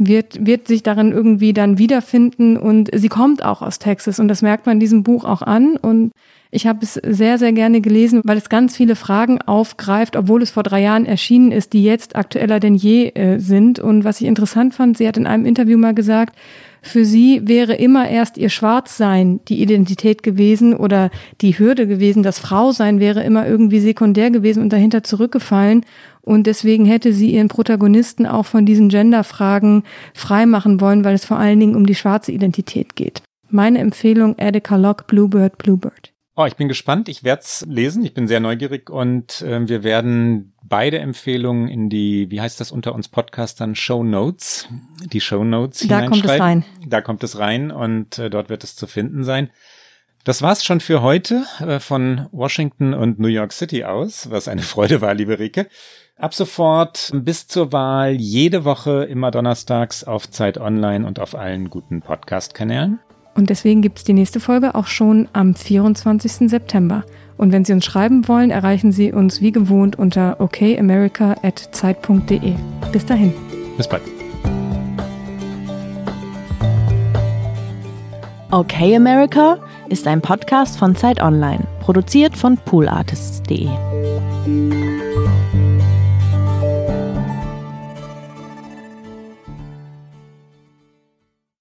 wird, wird sich darin irgendwie dann wiederfinden und sie kommt auch aus Texas und das merkt man in diesem Buch auch an und ich habe es sehr, sehr gerne gelesen, weil es ganz viele Fragen aufgreift, obwohl es vor drei Jahren erschienen ist, die jetzt aktueller denn je äh, sind. Und was ich interessant fand, sie hat in einem Interview mal gesagt, für sie wäre immer erst ihr Schwarzsein die Identität gewesen oder die Hürde gewesen. Das Frausein wäre immer irgendwie sekundär gewesen und dahinter zurückgefallen. Und deswegen hätte sie ihren Protagonisten auch von diesen Genderfragen freimachen wollen, weil es vor allen Dingen um die schwarze Identität geht. Meine Empfehlung, Edeka Locke, Bluebird, Bluebird. Oh, ich bin gespannt. Ich werde es lesen. Ich bin sehr neugierig und äh, wir werden beide Empfehlungen in die, wie heißt das unter uns Podcastern, Show Notes, die Show Notes Da kommt es rein. Da kommt es rein und äh, dort wird es zu finden sein. Das war's schon für heute äh, von Washington und New York City aus, was eine Freude war, liebe Rike. Ab sofort bis zur Wahl jede Woche immer donnerstags auf Zeit Online und auf allen guten Podcast-Kanälen. Und deswegen gibt es die nächste Folge auch schon am 24. September. Und wenn Sie uns schreiben wollen, erreichen Sie uns wie gewohnt unter okamerica.zeit.de. Bis dahin. Bis bald. Okay America ist ein Podcast von Zeit Online, produziert von poolartists.de.